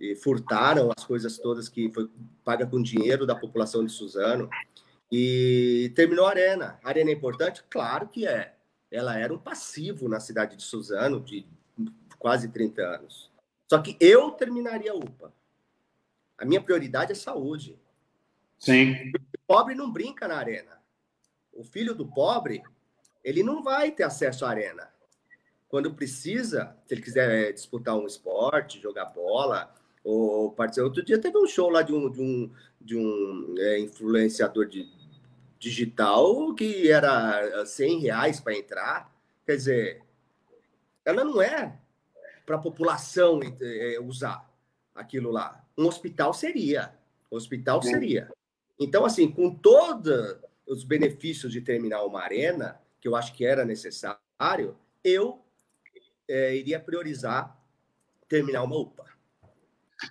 e furtaram as coisas todas que foi paga com dinheiro da população de Suzano, e terminou a arena. A arena é importante? Claro que é. Ela era um passivo na cidade de Suzano de quase 30 anos. Só que eu terminaria a UPA. A minha prioridade é saúde. Sim. O pobre não brinca na arena. O filho do pobre, ele não vai ter acesso à arena. Quando precisa, se ele quiser é, disputar um esporte, jogar bola, ou participar. Outro dia teve um show lá de um, de um, de um é, influenciador de, digital que era 100 reais para entrar. Quer dizer, ela não é para a população usar aquilo lá. Um hospital seria. Hospital seria. Então, assim, com todos os benefícios de terminar uma arena, que eu acho que era necessário, eu é, iria priorizar terminar uma UPA.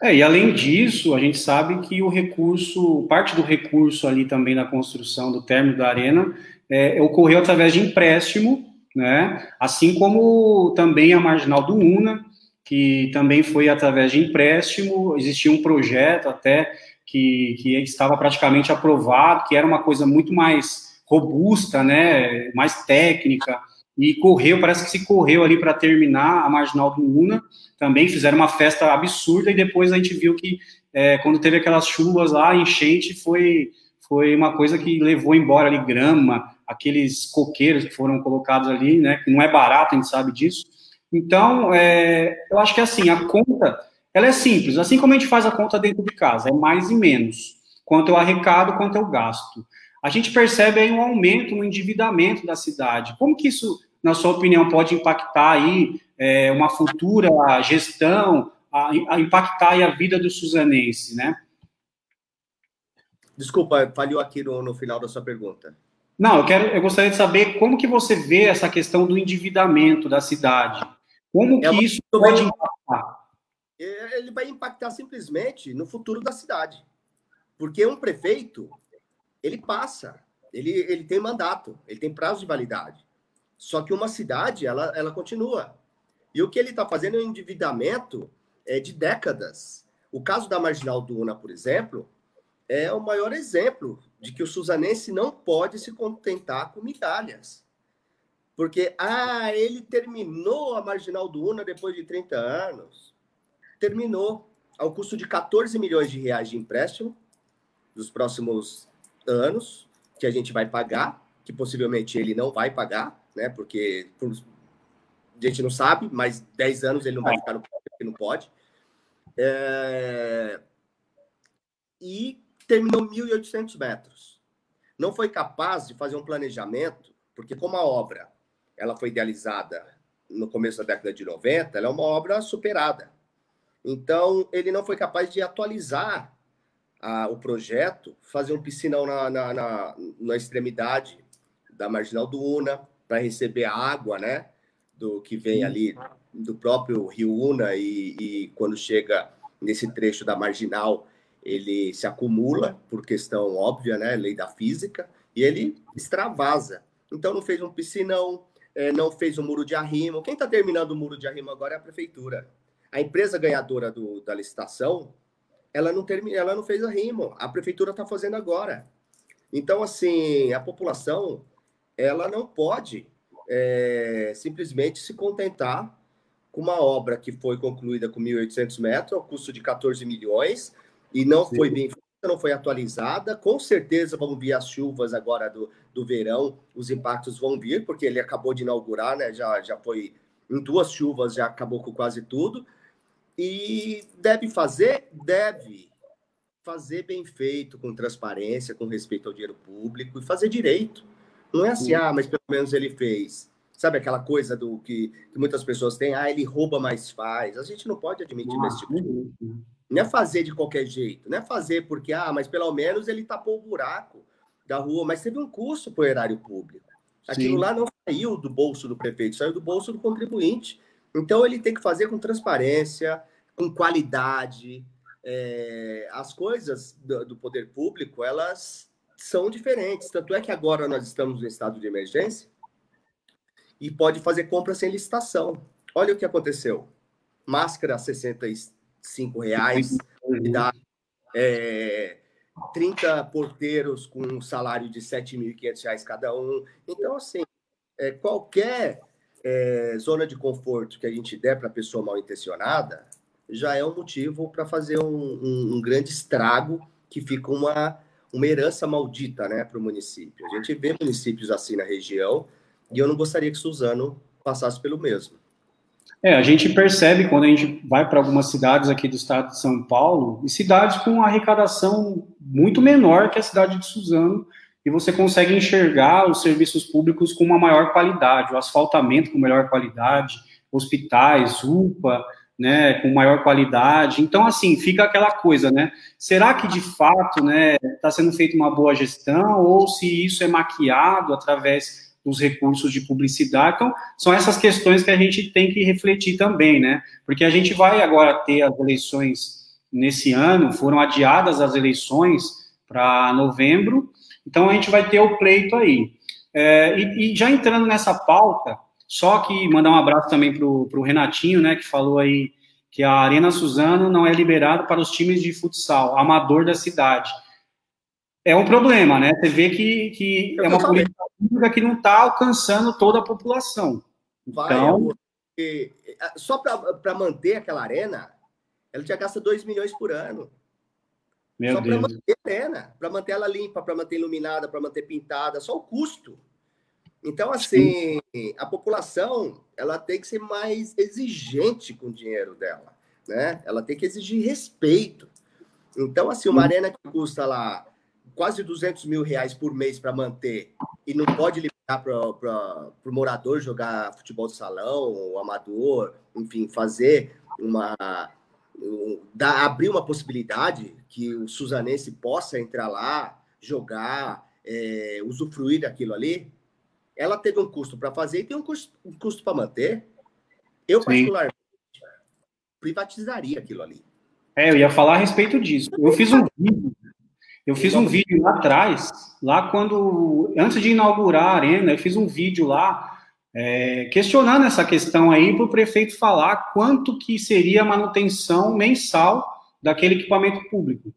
É, e além disso, a gente sabe que o recurso, parte do recurso ali também na construção do término da arena é, ocorreu através de empréstimo, né? Assim como também a marginal do UNA, que também foi através de empréstimo, existia um projeto até que, que estava praticamente aprovado, que era uma coisa muito mais robusta, né? Mais técnica, e correu, parece que se correu ali para terminar a marginal do UNA, também fizeram uma festa absurda e depois a gente viu que é, quando teve aquelas chuvas lá, enchente, foi, foi uma coisa que levou embora ali grama, aqueles coqueiros que foram colocados ali, né, que não é barato, a gente sabe disso. Então, é, eu acho que assim, a conta, ela é simples, assim como a gente faz a conta dentro de casa, é mais e menos, quanto eu arrecado, quanto eu gasto. A gente percebe aí um aumento no endividamento da cidade. Como que isso, na sua opinião, pode impactar aí é, uma futura gestão, a, a impactar a vida do suzanense, né? Desculpa, falhou aqui no, no final da sua pergunta. Não, eu, quero, eu gostaria de saber como que você vê essa questão do endividamento da cidade. Como é que isso pode impactar? É, ele vai impactar simplesmente no futuro da cidade. Porque um prefeito, ele passa, ele, ele tem mandato, ele tem prazo de validade. Só que uma cidade, ela, ela continua. E o que ele está fazendo é um endividamento é, de décadas. O caso da Marginal Duna, por exemplo, é o maior exemplo de que o suzanense não pode se contentar com migalhas. Porque, ah, ele terminou a Marginal Duna depois de 30 anos. Terminou ao custo de 14 milhões de reais de empréstimo dos próximos anos, que a gente vai pagar, que possivelmente ele não vai pagar, né? Porque por a gente não sabe, mas 10 anos ele não vai ficar no porque não pode. É... E terminou 1.800 metros. Não foi capaz de fazer um planejamento, porque como a obra ela foi idealizada no começo da década de 90, ela é uma obra superada. Então, ele não foi capaz de atualizar a, o projeto, fazer um piscinão na, na, na, na extremidade da Marginal do Una, para receber a água, né? do que vem ali do próprio Rio Una e, e, quando chega nesse trecho da marginal ele se acumula por questão óbvia, né, lei da física, e ele extravasa. Então não fez um piscinão, é, não fez um muro de arrimo. Quem está terminando o muro de arrimo agora é a prefeitura. A empresa ganhadora do, da licitação, ela não termina, ela não fez arrimo. A prefeitura está fazendo agora. Então assim, a população ela não pode é, simplesmente se contentar com uma obra que foi concluída com 1.800 metros, ao custo de 14 milhões, e não Sim. foi bem não foi atualizada. Com certeza vão vir as chuvas agora do, do verão, os impactos vão vir, porque ele acabou de inaugurar, né? já, já foi em duas chuvas, já acabou com quase tudo. E deve fazer? Deve fazer bem feito, com transparência, com respeito ao dinheiro público e fazer direito. Não é assim, ah, mas pelo menos ele fez. Sabe aquela coisa do que, que muitas pessoas têm, ah, ele rouba, mas faz. A gente não pode admitir ah, esse tipo de não é fazer de qualquer jeito, não é fazer porque, ah, mas pelo menos ele tapou o buraco da rua, mas teve um custo para o erário público. Aquilo Sim. lá não saiu do bolso do prefeito, saiu do bolso do contribuinte. Então ele tem que fazer com transparência, com qualidade. É, as coisas do, do poder público, elas são diferentes. Tanto é que agora nós estamos no estado de emergência e pode fazer compra sem licitação. Olha o que aconteceu. Máscara 60, cinco reais, dá é, 30 porteiros com um salário de 7.500 reais cada um. Então, assim, é, qualquer é, zona de conforto que a gente der para a pessoa mal intencionada já é um motivo para fazer um, um, um, grande estrago que fica uma, uma herança maldita né, para o município. A gente vê municípios assim na região e eu não gostaria que Suzano passasse pelo mesmo. É, a gente percebe quando a gente vai para algumas cidades aqui do estado de São Paulo, e cidades com arrecadação muito menor que a cidade de Suzano, e você consegue enxergar os serviços públicos com uma maior qualidade, o asfaltamento com melhor qualidade, hospitais, UPA, né, com maior qualidade. Então, assim, fica aquela coisa, né? Será que de fato, né, está sendo feita uma boa gestão ou se isso é maquiado através dos recursos de publicidade? Então, são essas questões que a gente tem que refletir também, né? Porque a gente vai agora ter as eleições nesse ano, foram adiadas as eleições para novembro, então a gente vai ter o pleito aí. É, e, e, já entrando nessa pauta, só que mandar um abraço também para o Renatinho, né, que falou aí que a Arena Suzano não é liberada para os times de futsal, amador da cidade. É um problema, né? Você vê que, que é uma política pública que não está alcançando toda a população. Vai, então, é, só para manter aquela arena, ela já gasta 2 milhões por ano. Meu só para manter a arena, para manter ela limpa, para manter iluminada, para manter pintada, só o custo. Então, assim, Sim. a população ela tem que ser mais exigente com o dinheiro dela, né? Ela tem que exigir respeito. Então, assim, uma arena que custa lá quase 200 mil reais por mês para manter e não pode liberar para o morador jogar futebol de salão, ou amador, enfim, fazer uma dar, abrir uma possibilidade que o Suzanense possa entrar lá, jogar, é, usufruir daquilo ali, ela teve um custo para fazer e tem um custo, um custo para manter. Eu, Sim. particularmente, privatizaria aquilo ali. É, eu ia falar a respeito disso. Eu fiz um vídeo, eu fiz um vídeo lá atrás, lá quando, antes de inaugurar a arena, eu fiz um vídeo lá é, questionando essa questão aí para o prefeito falar quanto que seria a manutenção mensal daquele equipamento público.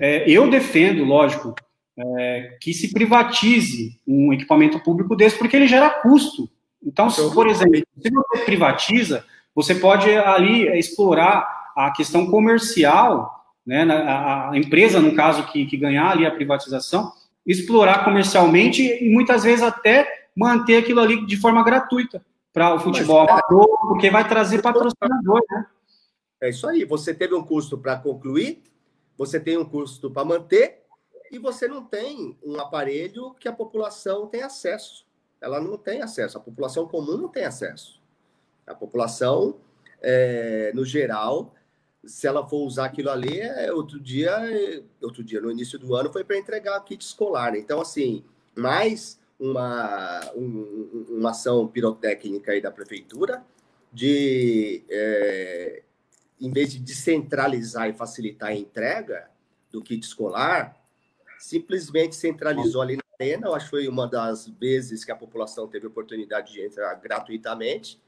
É, eu defendo, lógico, é, que se privatize um equipamento público desse, porque ele gera custo. Então, se, por exemplo, se você privatiza, você pode ali explorar a questão comercial, né, a, a empresa, no caso, que, que ganhar ali a privatização, explorar comercialmente e muitas vezes até manter aquilo ali de forma gratuita para o futebol é. porque vai trazer patrocinador, né? É isso aí. Você teve um custo para concluir, você tem um custo para manter, e você não tem um aparelho que a população tem acesso. Ela não tem acesso. A população comum não tem acesso. A população, é, no geral, se ela for usar aquilo ali, é, outro dia, outro dia, no início do ano, foi para entregar kit escolar. Então, assim, mais uma, um, uma ação pirotécnica aí da prefeitura de, é, em vez de descentralizar e facilitar a entrega do kit escolar, simplesmente centralizou ali na arena. Eu acho que foi uma das vezes que a população teve oportunidade de entrar gratuitamente,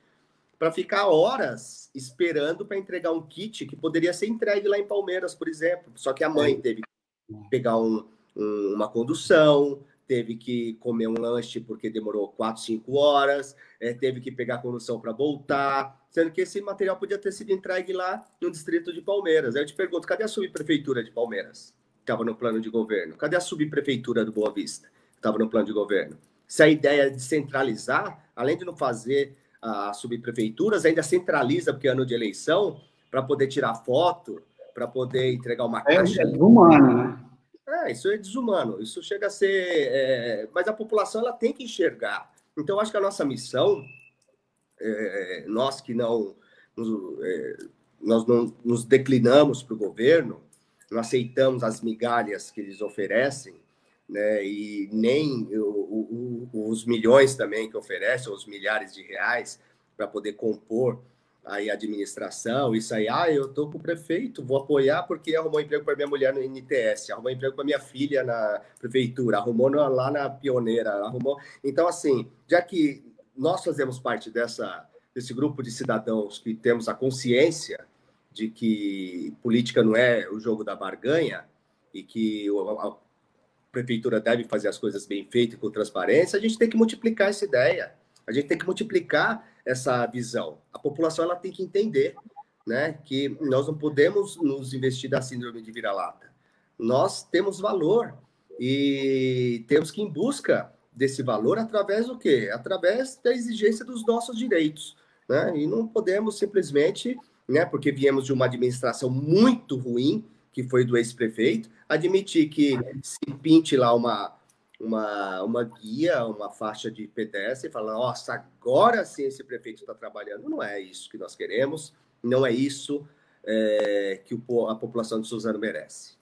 para ficar horas esperando para entregar um kit que poderia ser entregue lá em Palmeiras, por exemplo. Só que a mãe teve que pegar um, um, uma condução, teve que comer um lanche porque demorou 4, 5 horas, é, teve que pegar condução para voltar, sendo que esse material podia ter sido entregue lá no distrito de Palmeiras. Aí eu te pergunto, cadê a subprefeitura de Palmeiras? Estava no plano de governo. Cadê a subprefeitura do Boa Vista? Estava no plano de governo. Se a ideia é de centralizar, além de não fazer as subprefeituras, ainda centraliza, porque é ano de eleição, para poder tirar foto, para poder entregar uma é, caixa. É humano, né? É, isso é desumano, isso chega a ser. É... mas a população ela tem que enxergar. Então, acho que a nossa missão, é... nós que não nos, é... nós não nos declinamos para o governo, não aceitamos as migalhas que eles oferecem, né, e nem o, o, os milhões também que oferecem, os milhares de reais para poder compor aí administração, isso aí, ah, eu tô com o prefeito, vou apoiar porque arrumou emprego para minha mulher no NTS, arrumou emprego para minha filha na prefeitura, arrumou lá na pioneira, arrumou. Então, assim, já que nós fazemos parte dessa, desse grupo de cidadãos que temos a consciência de que política não é o jogo da barganha e que a prefeitura deve fazer as coisas bem feitas com transparência, a gente tem que multiplicar essa ideia. A gente tem que multiplicar essa visão. A população ela tem que entender né, que nós não podemos nos investir da síndrome de vira-lata. Nós temos valor e temos que ir em busca desse valor através do quê? Através da exigência dos nossos direitos. Né? E não podemos simplesmente, né, porque viemos de uma administração muito ruim, que foi do ex-prefeito, admitir que se pinte lá uma, uma, uma guia, uma faixa de pedestre, falando, nossa, agora sim esse prefeito está trabalhando. Não é isso que nós queremos, não é isso é, que o, a população de Suzano merece.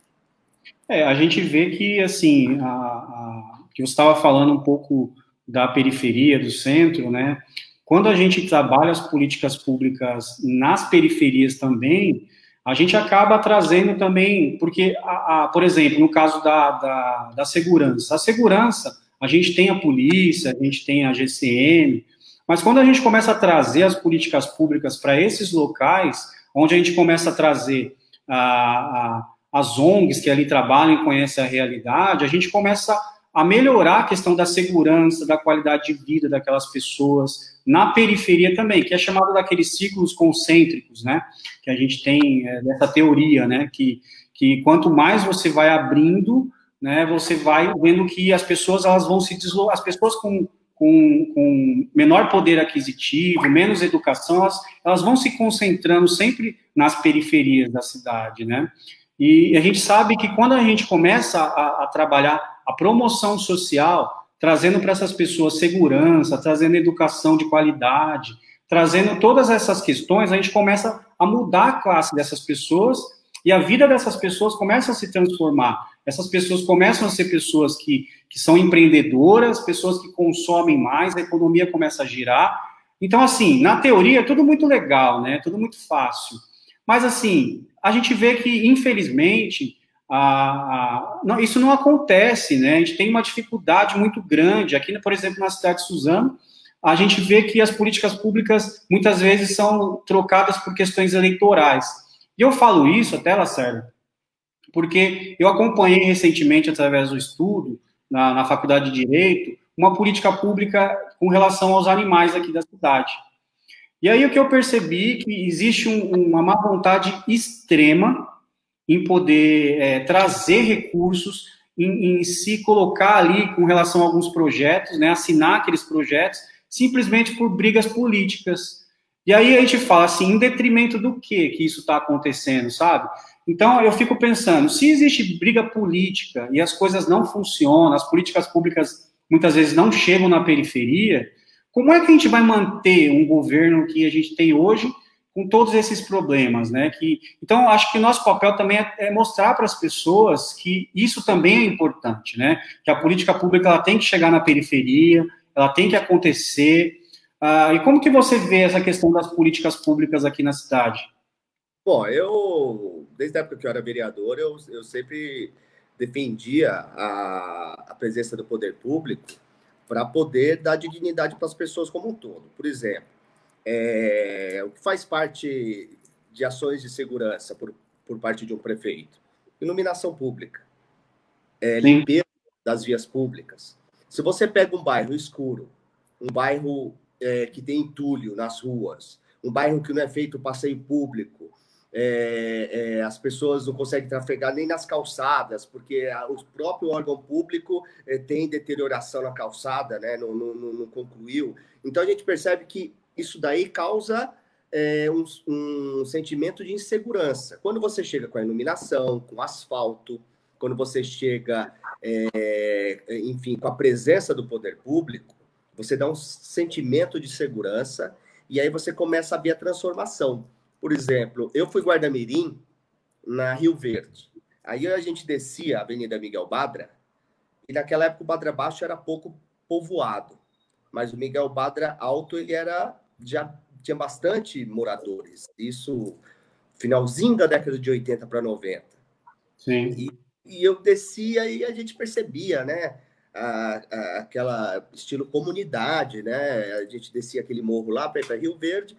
É, a gente vê que, assim, a, a, que eu estava falando um pouco da periferia, do centro, né? Quando a gente trabalha as políticas públicas nas periferias também, a gente acaba trazendo também, porque, a, a, por exemplo, no caso da, da, da, segurança, a segurança, a gente tem a polícia, a gente tem a GCM, mas quando a gente começa a trazer as políticas públicas para esses locais, onde a gente começa a trazer a, a, as ONGs que ali trabalham e conhecem a realidade, a gente começa a melhorar a questão da segurança, da qualidade de vida daquelas pessoas, na periferia também, que é chamado daqueles ciclos concêntricos, né, que a gente tem é, dessa teoria, né, que, que quanto mais você vai abrindo, né, você vai vendo que as pessoas elas vão se deslocar, as pessoas com, com, com menor poder aquisitivo, menos educação, elas, elas vão se concentrando sempre nas periferias da cidade, né, e a gente sabe que quando a gente começa a, a trabalhar a promoção social, trazendo para essas pessoas segurança, trazendo educação de qualidade, trazendo todas essas questões, a gente começa a mudar a classe dessas pessoas e a vida dessas pessoas começa a se transformar. Essas pessoas começam a ser pessoas que, que são empreendedoras, pessoas que consomem mais, a economia começa a girar. Então, assim, na teoria é tudo muito legal, né? Tudo muito fácil. Mas, assim, a gente vê que, infelizmente, a, não, isso não acontece, né? A gente tem uma dificuldade muito grande. Aqui, por exemplo, na cidade de Suzano, a gente vê que as políticas públicas muitas vezes são trocadas por questões eleitorais. E eu falo isso até, Lacerda, porque eu acompanhei recentemente, através do estudo, na, na Faculdade de Direito, uma política pública com relação aos animais aqui da cidade. E aí o que eu percebi é que existe um, uma má vontade extrema em poder é, trazer recursos, em, em, se colocar ali com relação a alguns projetos, né, assinar aqueles projetos, simplesmente por brigas políticas. E aí a gente fala assim, em detrimento do que que isso está acontecendo, sabe? Então eu fico pensando, se existe briga política e as coisas não funcionam, as políticas públicas muitas vezes não chegam na periferia, como é que a gente vai manter um governo que a gente tem hoje com todos esses problemas, né? Que, então, acho que nosso papel também é, é mostrar para as pessoas que isso também é importante, né? Que a política pública ela tem que chegar na periferia, ela tem que acontecer. Ah, e como que você vê essa questão das políticas públicas aqui na cidade? Bom, eu, desde a época que eu era vereador, eu, eu sempre defendia a, a presença do poder público para poder dar dignidade para as pessoas como um todo. Por exemplo, é, o que faz parte de ações de segurança por, por parte de um prefeito? Iluminação pública, é, limpeza das vias públicas. Se você pega um bairro escuro, um bairro é, que tem entulho nas ruas, um bairro que não é feito passeio público, é, é, as pessoas não conseguem trafegar nem nas calçadas, porque a, o próprio órgão público é, tem deterioração na calçada, né, não, não, não, concluiu. Então a gente percebe que isso daí causa é, um, um, sentimento de insegurança. Quando você chega com a iluminação, com asfalto, quando você chega, é, enfim, com a presença do poder público, você dá um sentimento de segurança e aí você começa a ver a transformação. Por exemplo, eu fui guarda-mirim na Rio Verde. Aí a gente descia a Avenida Miguel Badra e naquela época o Badra Baixo era pouco povoado, mas o Miguel Badra Alto ele era já tinha bastante moradores. Isso finalzinho da década de 80 para 90. Sim. E, e, eu descia e a gente percebia, né? A, a, aquela estilo comunidade, né? A gente descia aquele morro lá para Rio Verde.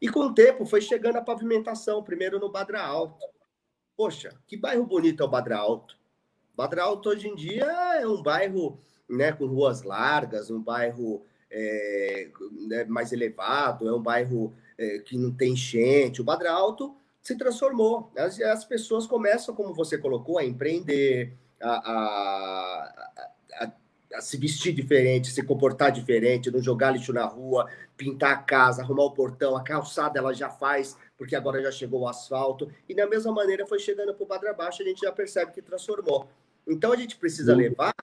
E com o tempo foi chegando a pavimentação, primeiro no Badra Alto. Poxa, que bairro bonito é o Badra Alto. Badra Alto hoje em dia é um bairro né, com ruas largas, um bairro é, né, mais elevado, é um bairro é, que não tem enchente. O Badra Alto se transformou. As, as pessoas começam, como você colocou, a empreender, a, a, a, a, se vestir diferente, se comportar diferente, não jogar lixo na rua, pintar a casa, arrumar o portão, a calçada ela já faz, porque agora já chegou o asfalto. E da mesma maneira foi chegando para o Badra Baixo, a gente já percebe que transformou. Então a gente precisa levar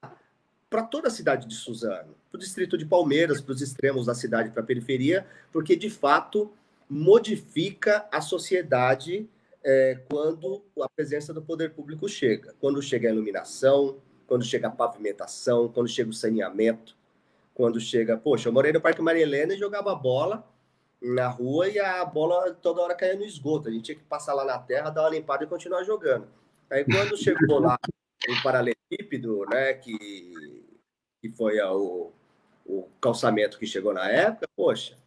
para toda a cidade de Suzano, para o distrito de Palmeiras, para os extremos da cidade, para a periferia, porque de fato modifica a sociedade é, quando a presença do poder público chega. Quando chega a iluminação, quando chega a pavimentação, quando chega o saneamento, quando chega. Poxa, eu morei no Parque Maria Helena e jogava bola na rua e a bola toda hora caía no esgoto. A gente tinha que passar lá na terra, dar uma limpada e continuar jogando. Aí quando chegou lá o paralelepípedo, né, que, que foi o, o calçamento que chegou na época, poxa,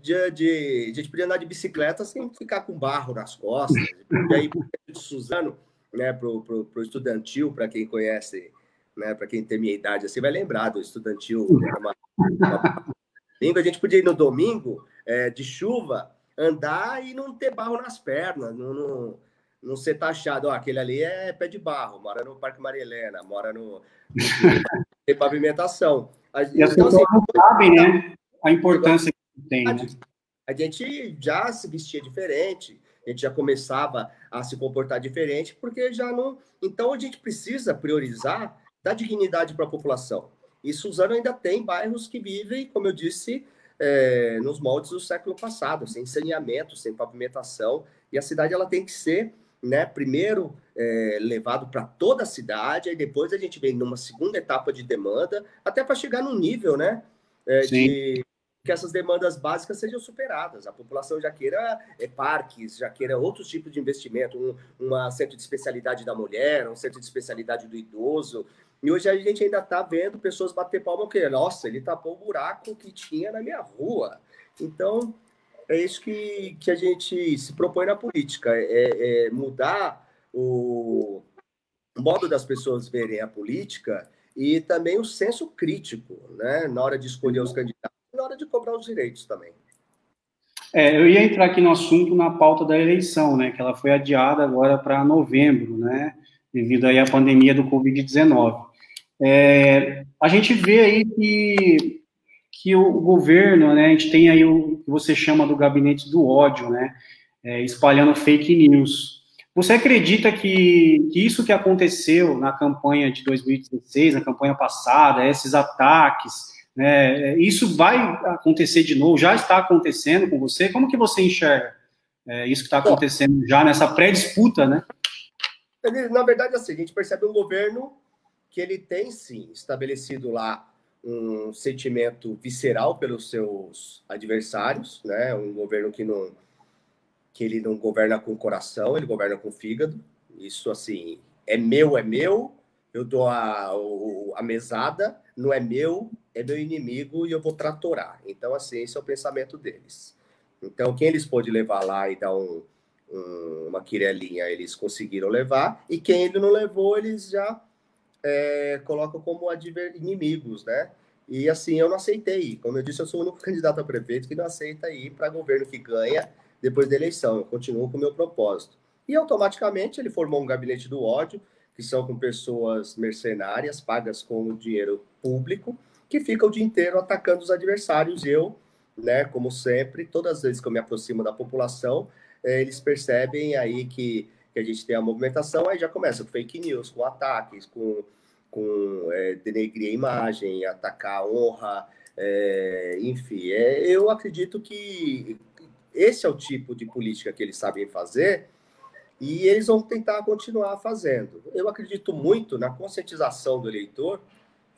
de, de, a gente podia andar de bicicleta sem ficar com barro nas costas. E aí, de Suzano, né, para o estudantil, para quem conhece, né, para quem tem minha idade, assim, vai lembrar do estudantil. Né, uma, uma... a gente podia ir no domingo, é, de chuva, andar e não ter barro nas pernas, não, não, não ser taxado. Ó, aquele ali é pé de barro, mora no Parque Maria Helena, mora no. Tem pavimentação. E as então, pessoas assim, não sabem, né? A importância que tem. Né? A gente já se vestia diferente, a gente já começava a se comportar diferente, porque já não. Então a gente precisa priorizar dar dignidade para a população. E Suzano ainda tem bairros que vivem, como eu disse, é, nos moldes do século passado, sem saneamento, sem pavimentação, e a cidade ela tem que ser, né, primeiro é, levado para toda a cidade, aí depois a gente vem numa segunda etapa de demanda, até para chegar num nível, né, é, de que essas demandas básicas sejam superadas. A população já queira é, parques, já queira outros tipos de investimento, um uma centro de especialidade da mulher, um centro de especialidade do idoso, e hoje a gente ainda está vendo pessoas bater palma que, nossa, ele tapou o buraco que tinha na minha rua. Então, é isso que, que a gente se propõe na política, é, é mudar o modo das pessoas verem a política e também o senso crítico, né, na hora de escolher os candidatos e na hora de cobrar os direitos também. É, eu ia entrar aqui no assunto na pauta da eleição, né, que ela foi adiada agora para novembro, né, devido aí à pandemia do Covid-19. É, a gente vê aí que, que o, governo, né, a gente tem aí o que você chama do gabinete do ódio, né, é, espalhando fake news. Você acredita que, que, isso que aconteceu na campanha de 2016, na campanha passada, esses ataques, né, isso vai acontecer de novo? Já está acontecendo com você? Como que você enxerga é, isso que está acontecendo já nessa pré-disputa, né? Na verdade, assim, a gente percebe um governo que ele tem sim estabelecido lá um sentimento visceral pelos seus adversários, né? Um governo que não que ele não governa com o coração, ele governa com o fígado. Isso assim, é meu, é meu. Eu dou a, a mesada, não é meu, é meu inimigo e eu vou tratorar. Então assim, esse é o pensamento deles. Então quem eles pôde levar lá e dar um, um, uma quirelinha, eles conseguiram levar e quem ele não levou, eles já é, colocam como inimigos, né? E assim, eu não aceitei. Como eu disse, eu sou o único candidato a prefeito que não aceita ir para governo que ganha depois da eleição. Eu continuo com o meu propósito. E automaticamente ele formou um gabinete do ódio, que são com pessoas mercenárias, pagas com dinheiro público, que ficam o dia inteiro atacando os adversários. E eu, né, como sempre, todas as vezes que eu me aproximo da população, eh, eles percebem aí que que a gente tem a movimentação, aí já começa com fake news, com ataques, com, com é, denegrir a imagem, atacar a honra, é, enfim. É, eu acredito que esse é o tipo de política que eles sabem fazer e eles vão tentar continuar fazendo. Eu acredito muito na conscientização do eleitor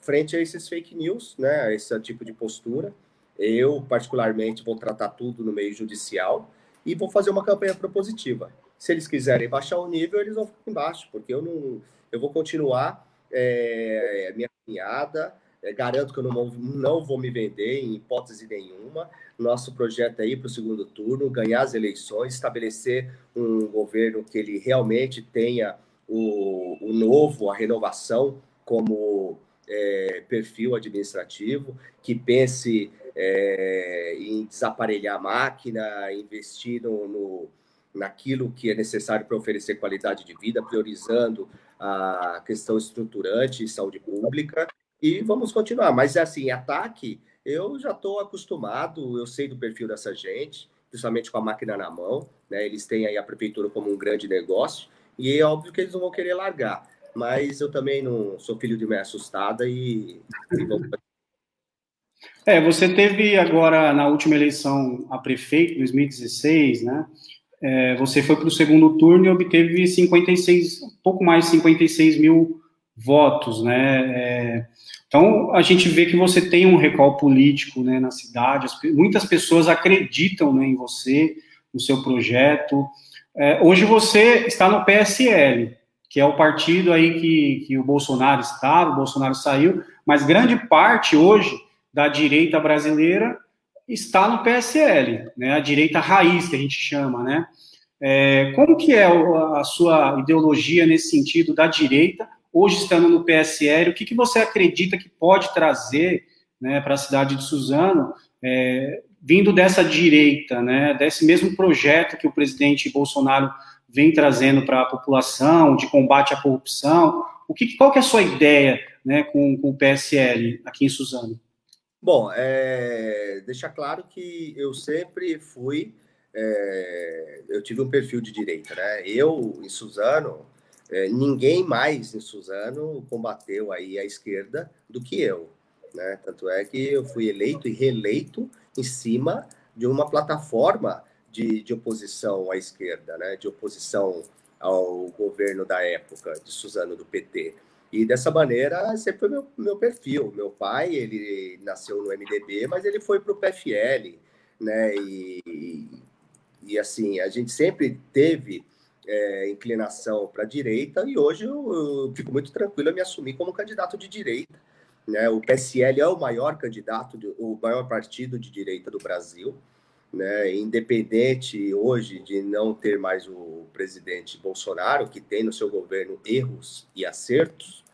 frente a esses fake news, né, a esse tipo de postura. Eu, particularmente, vou tratar tudo no meio judicial e vou fazer uma campanha propositiva. Se eles quiserem baixar o nível, eles vão ficar embaixo, porque eu não, eu vou continuar é, minha caminhada. É, garanto que eu não, não vou me vender em hipótese nenhuma. Nosso projeto é ir para o segundo turno, ganhar as eleições, estabelecer um governo que ele realmente tenha o, o novo, a renovação como é, perfil administrativo, que pense é, em desaparelhar a máquina, investir no, no naquilo que é necessário para oferecer qualidade de vida, priorizando a questão estruturante e saúde pública. E vamos continuar. Mas, assim, ataque, eu já estou acostumado, eu sei do perfil dessa gente, principalmente com a máquina na mão. Né? Eles têm aí a prefeitura como um grande negócio, e é óbvio que eles não vão querer largar. mas eu também não sou filho de mãe assustada e. É, você teve agora na última eleição a prefeito, 2016, né? É, você foi para o segundo turno e obteve 56, pouco mais de 56 mil votos, né? É, então a gente vê que você tem um recall político, né, na cidade. As, muitas pessoas acreditam né, em você, no seu projeto. É, hoje você está no PSL, que é o partido aí que, que o Bolsonaro estava, o Bolsonaro saiu, mas grande parte hoje da direita brasileira está no PSL, né, a direita raiz que a gente chama, né? É, como que é a sua ideologia nesse sentido da direita, hoje estando no PSL, o que, que você acredita que pode trazer né, para a cidade de Suzano, é, vindo dessa direita, né, desse mesmo projeto que o presidente Bolsonaro vem trazendo para a população, de combate à corrupção, o que, qual que é a sua ideia né, com, com o PSL aqui em Suzano? Bom, é, deixar claro que eu sempre fui, é, eu tive um perfil de direita, né? Eu, em Suzano, é, ninguém mais em Suzano combateu aí a esquerda do que eu, né? Tanto é que eu fui eleito e reeleito em cima de uma plataforma de, de oposição à esquerda, né? De oposição ao governo da época de Suzano do PT. E dessa maneira, sempre foi meu, meu perfil. Meu pai, ele nasceu no MDB, mas ele foi para o PFL, né? E, e, assim, a gente sempre teve é, inclinação para a direita e hoje eu, eu, fico muito tranquilo a me assumir como candidato de direita. Né? O PSL é o maior candidato, de, o maior partido de direita do Brasil. Né, independente hoje de não ter mais o presidente Bolsonaro, que tem no seu governo erros e acertos,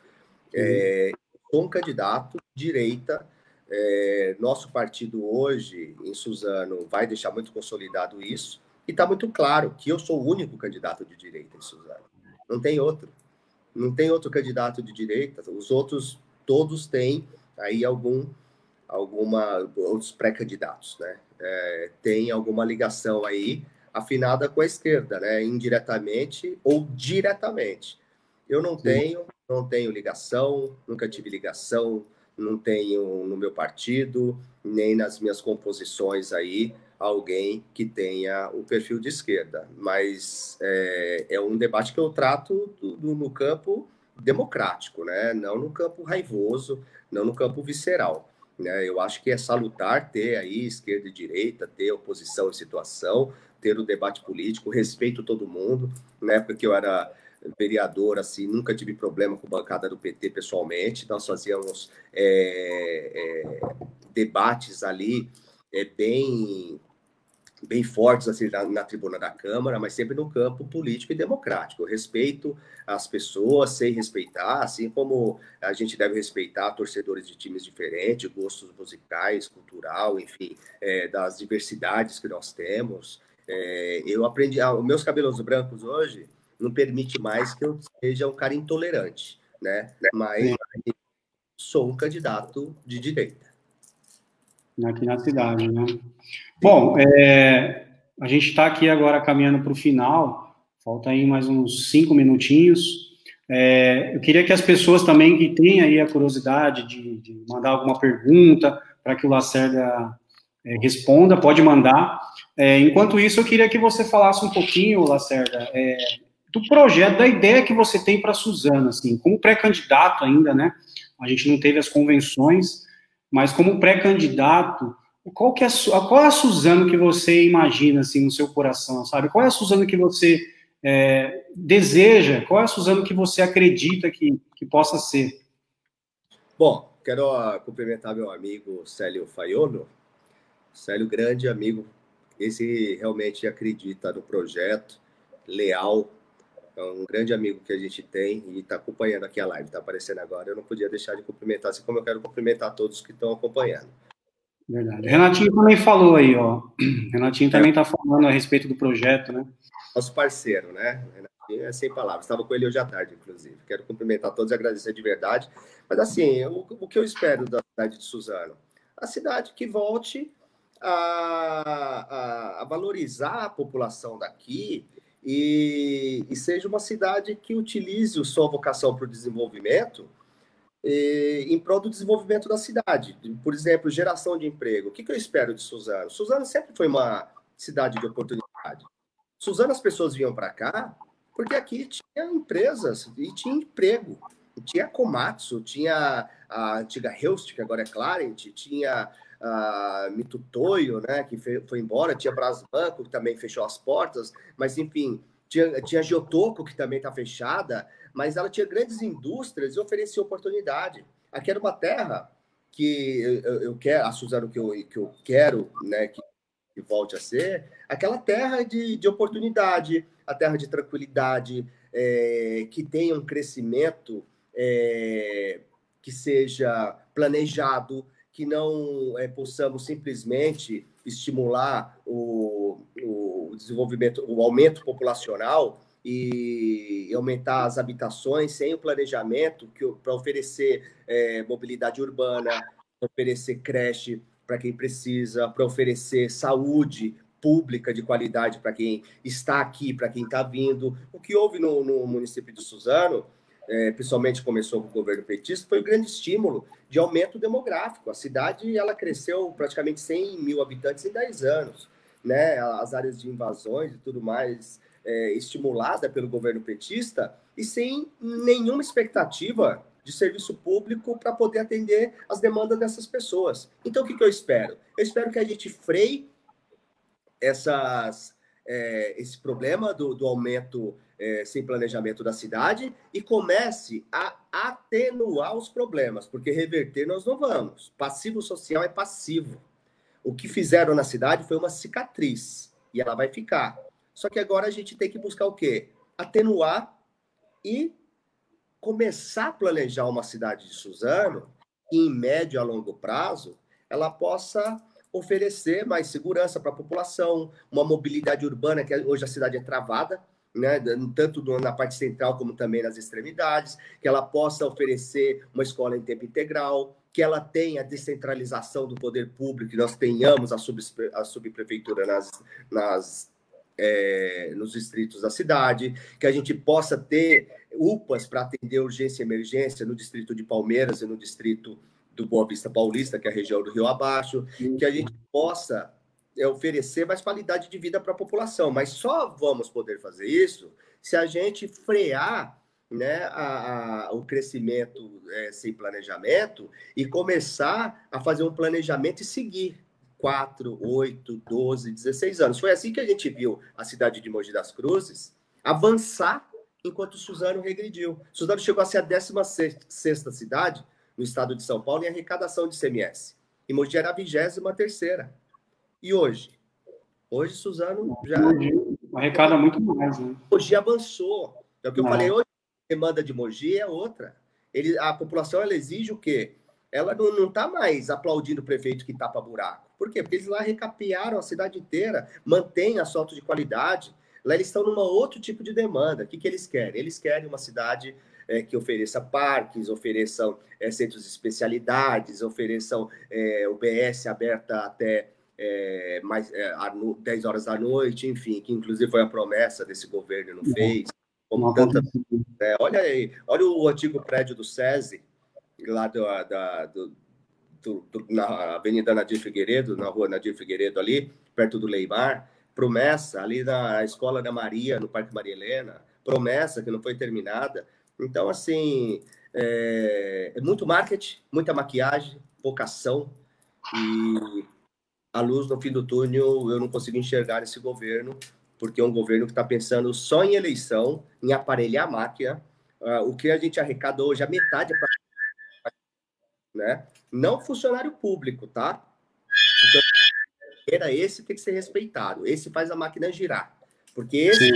é, sou um candidato direita. É, nosso partido hoje, em Suzano, vai deixar muito consolidado isso. E está muito claro que eu sou o único candidato de direita em Suzano. Não tem outro. Não tem outro candidato de direita. Os outros, todos têm aí algum, alguma, outros pré-candidatos, né? é, tem alguma ligação aí afinada com a esquerda, né? Indiretamente ou diretamente. Eu não tenho, não tenho ligação, nunca tive ligação, não tenho no meu partido, nem nas minhas composições aí alguém que tenha o perfil de esquerda. Mas é, é um debate que eu trato do, do, no campo democrático, né? Não no campo raivoso, não no campo visceral. Né? Eu acho que é salutar ter aí esquerda e direita, ter oposição e situação, ter o debate político, respeito todo mundo. Na época que eu era vereador, assim, nunca tive problema com bancada do PT pessoalmente. Nós fazíamos é, é, debates ali é, bem bem fortes assim, na, na, tribuna da Câmara, mas sempre no campo político e democrático. Eu respeito as pessoas, sei respeitar, assim como a gente deve respeitar torcedores de times diferentes, gostos musicais, cultural, enfim, é, das diversidades que nós temos. É, eu aprendi, ah, meus cabelos brancos hoje não permite mais que eu seja um cara intolerante, né? Mas sou um candidato de direita. Aqui na cidade, né? Bom, é, a gente está aqui agora caminhando para o final, falta aí mais uns cinco minutinhos. É, eu queria que as pessoas também que têm aí a curiosidade de, de mandar alguma pergunta para que o Lacerda é, responda, pode mandar. É, enquanto isso, eu queria que você falasse um pouquinho, Lacerda, é, do projeto, da ideia que você tem para a Suzana, assim, como pré-candidato ainda, né? A gente não teve as convenções, mas como pré-candidato, qual, que é a, qual é a Suzano que você imagina assim no seu coração, sabe? Qual é a Suzano que você é, deseja? Qual é a Suzano que você acredita que, que possa ser? Bom, quero uh, cumprimentar meu amigo Célio Faiolo. Célio, grande amigo, esse realmente acredita no projeto, leal, é um grande amigo que a gente tem e está acompanhando aqui a live, está aparecendo agora. Eu não podia deixar de cumprimentar, assim como eu quero cumprimentar todos que estão acompanhando. Verdade. Renatinho também falou aí, ó. Renatinho também está falando a respeito do projeto, né? Nosso parceiro, né? Renatinho é sem palavras. Estava com ele hoje à tarde, inclusive. Quero cumprimentar todos e agradecer de verdade. Mas, assim, o, o que eu espero da cidade de Suzano? A cidade que volte a, a, a valorizar a população daqui e, e seja uma cidade que utilize sua vocação para o desenvolvimento eh, em prol do desenvolvimento da cidade. Por exemplo, geração de emprego. O que, que eu espero de Suzano? Suzano sempre foi uma cidade de oportunidade. Suzano, as pessoas vinham para cá porque aqui tinha empresas e tinha emprego. Tinha Komatsu, tinha a antiga Helst, que agora é Clarent, tinha a Mitutoyo, né, que foi embora, tinha Brasbanco, que também fechou as portas, mas enfim, tinha, tinha Geotoco, que também está fechada, mas ela tinha grandes indústrias e oferecia oportunidade. Aqui era uma terra que eu, eu quero, a Suzano que eu, que eu quero, né, que, que volte a ser, aquela terra de, de oportunidade, a terra de tranquilidade, é, que tenha um crescimento é, que seja planejado, que não é, possamos simplesmente estimular o, o desenvolvimento, o aumento populacional e aumentar as habitações sem o planejamento para oferecer é, mobilidade urbana, oferecer creche para quem precisa, para oferecer saúde pública de qualidade para quem está aqui, para quem está vindo. O que houve no, no município de Suzano, é, principalmente começou com o governo petista, foi um grande estímulo de aumento demográfico. A cidade ela cresceu praticamente 100 mil habitantes em 10 anos. Né? As áreas de invasões e tudo mais é, estimulada pelo governo petista e sem nenhuma expectativa de serviço público para poder atender as demandas dessas pessoas. Então, o que, que eu espero? Eu espero que a gente freie essas, é, esse problema do, do aumento é, sem planejamento da cidade e comece a atenuar os problemas, porque reverter nós não vamos. Passivo social é passivo. O que fizeram na cidade foi uma cicatriz e ela vai ficar. Só que agora a gente tem que buscar o quê? Atenuar e começar a planejar uma cidade de Suzano que, em médio a longo prazo, ela possa oferecer mais segurança para a população, uma mobilidade urbana, que hoje a cidade é travada, né, tanto na parte central como também nas extremidades, que ela possa oferecer uma escola em tempo integral, que ela tenha a descentralização do poder público, que nós tenhamos a, sub, a subprefeitura nas, nas é, nos distritos da cidade, que a gente possa ter UPAs para atender urgência e emergência no distrito de Palmeiras e no distrito do Boa Vista Paulista, que é a região do Rio Abaixo, que a gente possa é, oferecer mais qualidade de vida para a população. Mas só vamos poder fazer isso se a gente frear né, a, a, o crescimento é, sem planejamento e começar a fazer um planejamento e seguir. 4, 8, 12, 16 anos. Foi assim que a gente viu a cidade de Mogi das Cruzes avançar enquanto Suzano regrediu. Suzano chegou a ser a 16 cidade no estado de São Paulo em arrecadação de CMS. E Mogi era a 23 E hoje? Hoje Suzano já... Arrecada muito mais, né? Mogi avançou. É o que eu falei hoje. A demanda de Mogi é outra. Ele, a população ela exige o quê? Ela não está mais aplaudindo o prefeito que tapa buraco. Por quê? Porque eles lá recapearam a cidade inteira, mantêm asfalto de qualidade. Lá eles estão numa outro tipo de demanda. O que, que eles querem? Eles querem uma cidade é, que ofereça parques, ofereçam é, centros de especialidades, ofereçam é, UBS aberta até é, mais, é, 10 horas da noite, enfim, que inclusive foi a promessa desse governo não uhum. fez. Como tanta, é, olha aí, olha o antigo prédio do SESI, lá do, da, do, do, do, na Avenida Nadir Figueiredo, na rua Nadir Figueiredo ali, perto do Leimar, promessa ali na Escola da Maria, no Parque Maria Helena, promessa que não foi terminada. Então, assim, é, é muito marketing, muita maquiagem, pouca ação e a luz no fim do túnel eu não consigo enxergar nesse governo, porque é um governo que está pensando só em eleição, em aparelhar a máquina. Uh, o que a gente arrecada hoje, a metade é para né? Não funcionário público, tá? Então, era esse tem que ser respeitado. Esse faz a máquina girar. Porque esse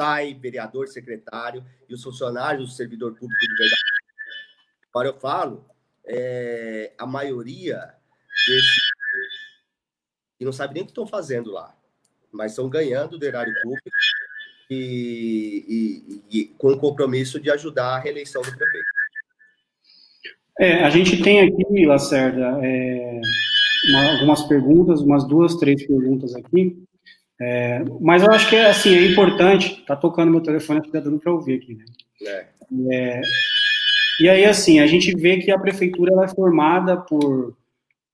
sai vereador, secretário e os funcionários do servidor público de verdade. Agora eu falo, é, a maioria desse e não sabe nem o que estão fazendo lá, mas estão ganhando do erário público e, e, e com o compromisso de ajudar a reeleição do prefeito. É, a gente tem aqui, Lacerda, é, uma, algumas perguntas, umas duas, três perguntas aqui. É, mas eu acho que é assim, é importante, tá tocando meu telefone, acho que tá dando para ouvir aqui, né? É. É, e aí, assim, a gente vê que a prefeitura é formada por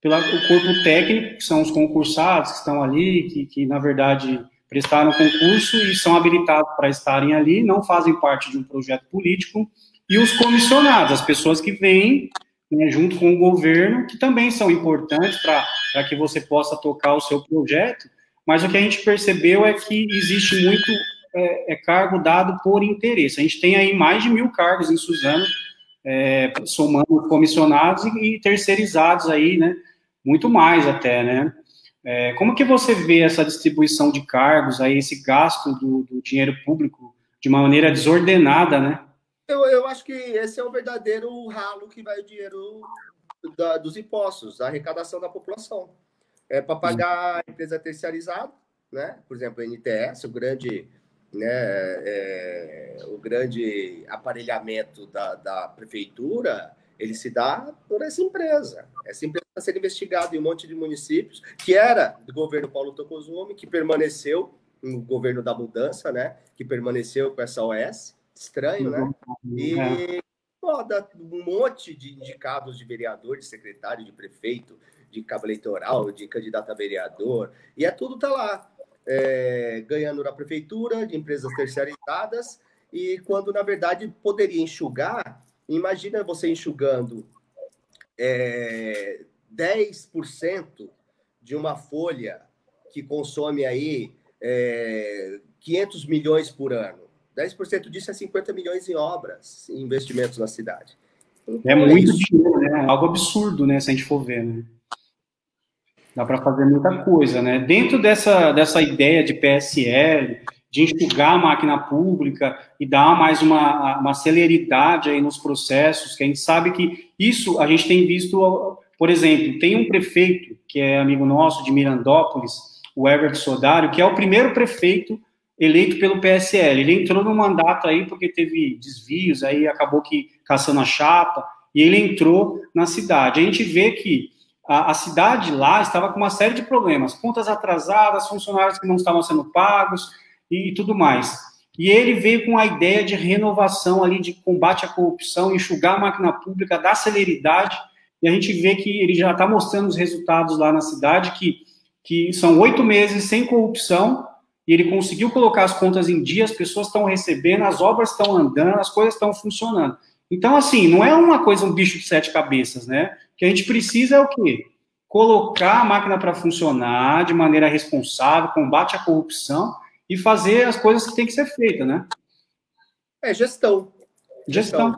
pelo corpo técnico, que são os concursados que estão ali, que, que na verdade prestaram concurso e são habilitados para estarem ali, não fazem parte de um projeto político, e os comissionados, as pessoas que vêm né, junto com o governo, que também são importantes para que você possa tocar o seu projeto, mas o que a gente percebeu é que existe muito é, é cargo dado por interesse. A gente tem aí mais de mil cargos em Suzano, é, somando comissionados e, e, terceirizados aí, né? Muito mais até, né? É, como que você vê essa distribuição de cargos aí, esse gasto do, do dinheiro público de uma maneira desordenada, né? Eu, eu acho que esse é o verdadeiro ralo que vai o dinheiro da, dos impostos, da arrecadação da população. É para pagar a empresa terceirizada, né? Por exemplo, o NTS, o grande né, é, o grande aparelhamento da, da prefeitura, ele se dá por essa empresa. Essa empresa está sendo investigada em um monte de municípios, que era do governo Paulo Tokozumi, que permaneceu no governo da mudança, né, que permaneceu com essa OS. Estranho, né? E é. foda um monte de indicados de vereador, de secretário, de prefeito, de cabo eleitoral, de candidato a vereador, e é tudo tá lá é, ganhando na prefeitura, de empresas terceirizadas, e quando, na verdade, poderia enxugar, imagina você enxugando é, 10% de uma folha que consome aí é, 500 milhões por ano. 10% disso é 50 milhões em obras, em investimentos na cidade. É muito dinheiro, né? Algo absurdo, né? Se a gente for ver, né? Dá para fazer muita coisa, né? Dentro dessa, dessa ideia de PSL, de enxugar a máquina pública e dar mais uma, uma celeridade aí nos processos, que a gente sabe que isso a gente tem visto, por exemplo, tem um prefeito que é amigo nosso de Mirandópolis, o Everton Sodário, que é o primeiro prefeito eleito pelo PSL. Ele entrou no mandato aí porque teve desvios, aí acabou que caçando a chapa, e ele entrou na cidade. A gente vê que a, a, cidade lá estava com uma série de problemas, contas atrasadas, funcionários que não estavam sendo pagos e, tudo mais. E ele veio com a ideia de renovação ali, de combate à corrupção, enxugar a máquina pública, dar celeridade, e a gente vê que ele já está mostrando os resultados lá na cidade, que, que são oito meses sem corrupção, e ele conseguiu colocar as contas em dia, as pessoas estão recebendo, as obras estão andando, as coisas estão funcionando. Então, assim, não é uma coisa, um bicho de sete cabeças, né? que a gente precisa é o quê? Colocar a máquina para funcionar de maneira responsável, combate à corrupção e fazer as coisas que tem que ser feitas, né? É gestão. Gestão.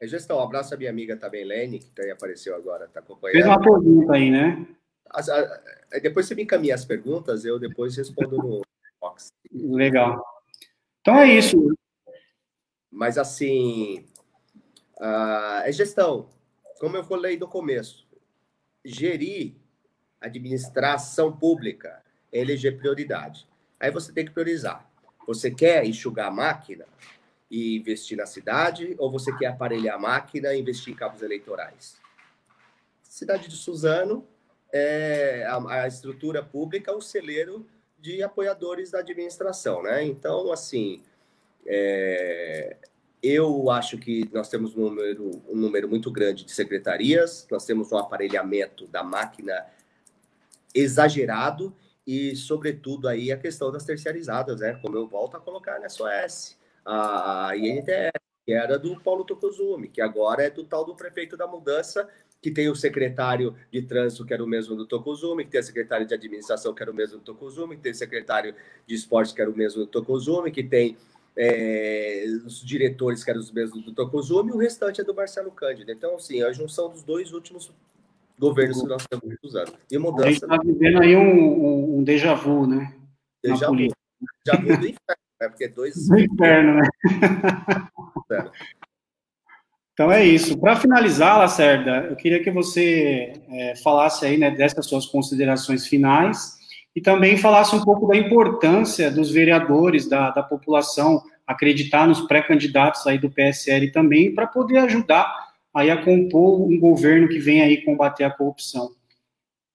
É gestão. Um abraço à minha amiga também, Lene, que também apareceu agora, está acompanhando. Fez uma pergunta aí, né? As, a, depois você me encaminha as perguntas, eu depois respondo no box. Legal. Então é isso. Mas assim, uh, é gestão como eu falei no começo, gerir administração pública é eleger prioridade. Aí você tem que priorizar. Você quer enxugar a máquina e investir na cidade, ou você quer aparelhar a máquina e investir em cabos eleitorais? Cidade de Suzano, é, a, a estrutura pública um celeiro de apoiadores da administração, né? Então, assim, é, eu acho que nós temos um número, um número muito grande de secretarias, nós temos um aparelhamento da máquina exagerado e, sobretudo, aí a questão das terceirizadas, né? Como eu volto a colocar na SOS, a INTS, que era do Paulo Tokozumi, que agora é do tal do prefeito da mudança, que tem o secretário de trânsito, que era o mesmo do Tokozumi, que tem a secretária de administração, que era o mesmo do Tokozumi, que tem o secretário de esporte, que era o mesmo do Tokozumi, que tem é, os diretores que eram os mesmos do Tokozumi, e o restante é do Marcelo Cândido. Então, assim, a junção dos dois últimos governos que nós estamos usando. E mudança. A gente está vivendo aí um, um, um déjà vu, né? Déjà vu. Déjà vu do inferno, né? Porque dois. Do inferno, né? Então é isso. Para finalizar, Lacerda, eu queria que você é, falasse aí né, dessas suas considerações finais e também falasse um pouco da importância dos vereadores, da, da população, acreditar nos pré-candidatos aí do PSL também, para poder ajudar aí a compor um governo que vem aí combater a corrupção.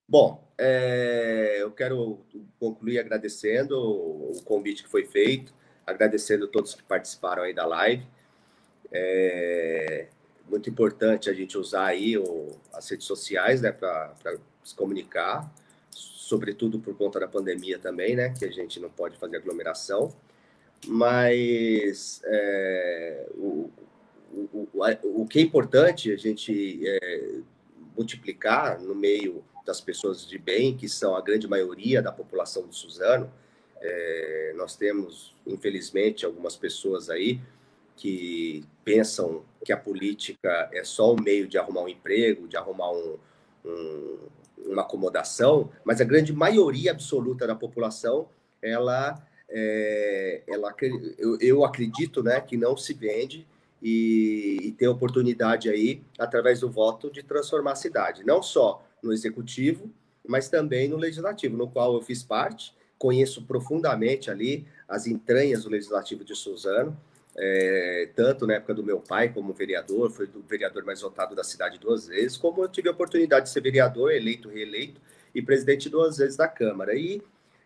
Bom, é, eu quero concluir agradecendo o convite que foi feito, agradecendo todos que participaram aí da live. É muito importante a gente usar aí o, as redes sociais, né, para se comunicar, sobretudo por conta da pandemia também, né, que a gente não pode fazer aglomeração. Mas é, o, o, o, que é importante a gente é, multiplicar no meio das pessoas de bem, que são a grande maioria da população de Suzano. É, nós temos, infelizmente, algumas pessoas aí que pensam que a política é só um meio de arrumar um emprego, de arrumar um, um, uma acomodação, mas a grande maioria absoluta da população, ela, é, ela eu, eu acredito né, que não se vende e, e tem oportunidade aí, através do voto, de transformar a cidade, não só no executivo, mas também no legislativo, no qual eu fiz parte, conheço profundamente ali as entranhas do legislativo de Suzano, é, tanto na época do meu pai como vereador, foi o vereador mais votado da cidade duas vezes, como eu tive a oportunidade de ser vereador, eleito, reeleito, e presidente duas vezes da Câmara. E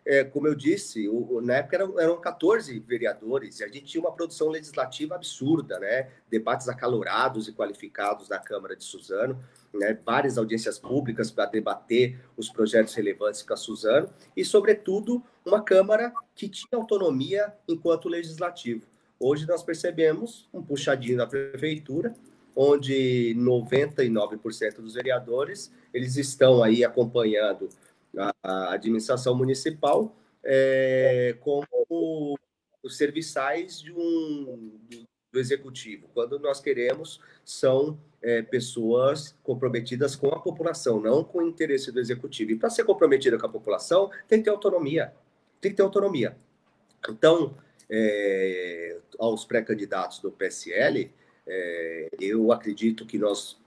é, como eu disse, o, na época eram, eram 14 vereadores e a gente tinha uma produção legislativa absurda, né? Debates acalorados e qualificados na Câmara de Suzano, né? várias audiências públicas para debater os projetos relevantes com a Suzano e, sobretudo, uma Câmara que tinha autonomia enquanto legislativo. Hoje nós percebemos um puxadinho da prefeitura, onde 99% dos vereadores eles estão aí acompanhando a, administração municipal é, como os serviçais de um, do executivo. Quando nós queremos, são é, pessoas comprometidas com a população, não com o interesse do executivo. E para ser comprometida com a população, tem que ter autonomia. Tem que ter autonomia. Então, é, aos pré-candidatos do PSL, é, eu acredito que nós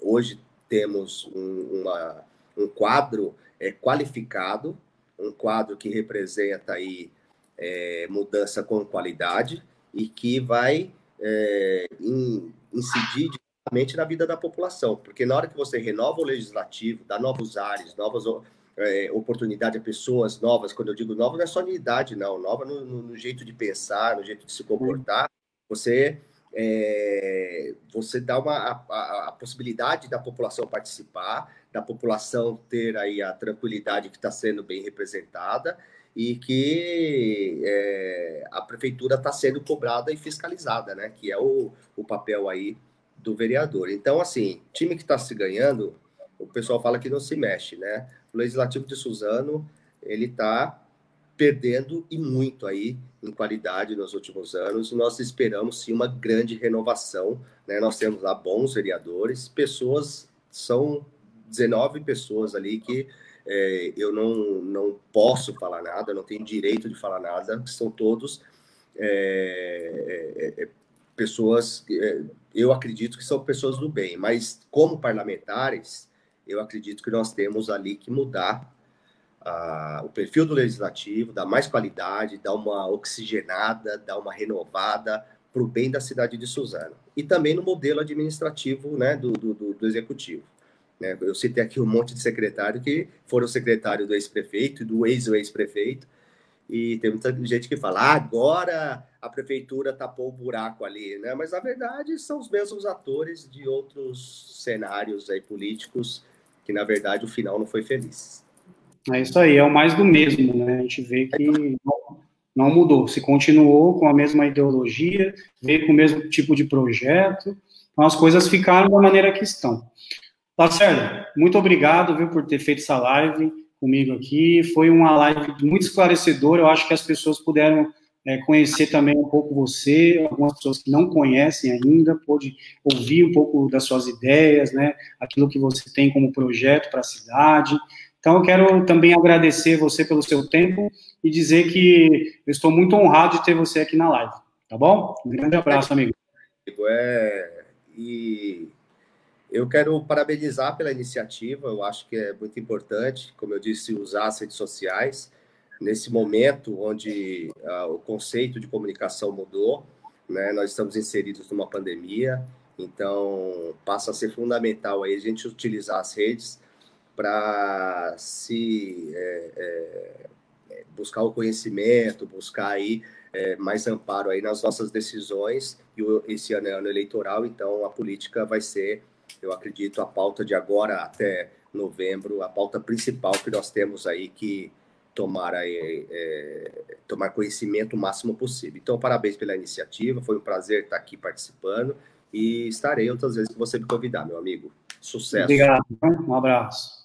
hoje temos um, uma, um quadro é, qualificado, um quadro que representa aí é, mudança com qualidade e que vai é, in, incidir diretamente na vida da população, porque na hora que você renova o legislativo, dá novos ares, novas é, oportunidades a pessoas novas, quando eu digo nova, não é só de idade, não, nova no, no, no jeito de pensar, no jeito de se comportar, você é, você dá uma, a, a, possibilidade da população participar, da população ter aí a tranquilidade que está sendo bem representada e que é, a prefeitura está sendo cobrada e fiscalizada, né? Que é o, o papel aí do vereador. Então, assim, time que está se ganhando, o pessoal fala que não se mexe, né? O Legislativo de Suzano, ele está perdendo e muito aí em qualidade nos últimos anos. Nós esperamos sim uma grande renovação. Né? Nós temos lá bons vereadores, pessoas, são 19 pessoas ali que é, eu não, não posso falar nada, não tenho direito de falar nada, são todos é, é, é pessoas, é, eu acredito que são pessoas do bem, mas como parlamentares, eu acredito que nós temos ali que mudar o perfil do legislativo, dar mais qualidade, dar uma oxigenada, dar uma renovada para o bem da cidade de Suzano. E também no modelo administrativo né, do, do, do executivo. Né? Eu citei aqui um monte de secretário que foram secretário do ex-prefeito e do ex-ex-prefeito, e tem muita gente que fala, ah, agora a prefeitura tapou o buraco ali, né? Mas na verdade são os mesmos atores de outros cenários aí políticos que na verdade o final não foi feliz. É isso aí, é o mais do mesmo, né? A gente vê que não, mudou, se continuou com a mesma ideologia, veio com o mesmo tipo de projeto, então as coisas ficaram da maneira que estão. Lacerda, muito obrigado, viu, por ter feito essa live comigo aqui. Foi uma live muito esclarecedora, eu acho que as pessoas puderam é, conhecer também um pouco você, algumas pessoas que não conhecem ainda, pôde ouvir um pouco das suas ideias, né, aquilo que você tem como projeto para a cidade. Então, eu quero também agradecer você pelo seu tempo e dizer que eu estou muito honrado de ter você aqui na live, tá bom? Um grande abraço, amigo. É, e eu quero parabenizar pela iniciativa, eu acho que é muito importante, como eu disse, usar as redes sociais nesse momento onde uh, o conceito de comunicação mudou, né? Nós estamos inseridos numa pandemia, então passa a ser fundamental aí a gente utilizar as redes para se é, é, buscar o conhecimento, buscar aí é, mais amparo aí nas nossas decisões. E esse ano é ano eleitoral, então a política vai ser, eu acredito, a pauta de agora até novembro, a pauta principal que nós temos aí que tomar, aí, é, tomar conhecimento o máximo possível. Então, parabéns pela iniciativa, foi um prazer estar aqui participando e estarei outras vezes que você me convidar, meu amigo. Sucesso. Obrigado, um abraço.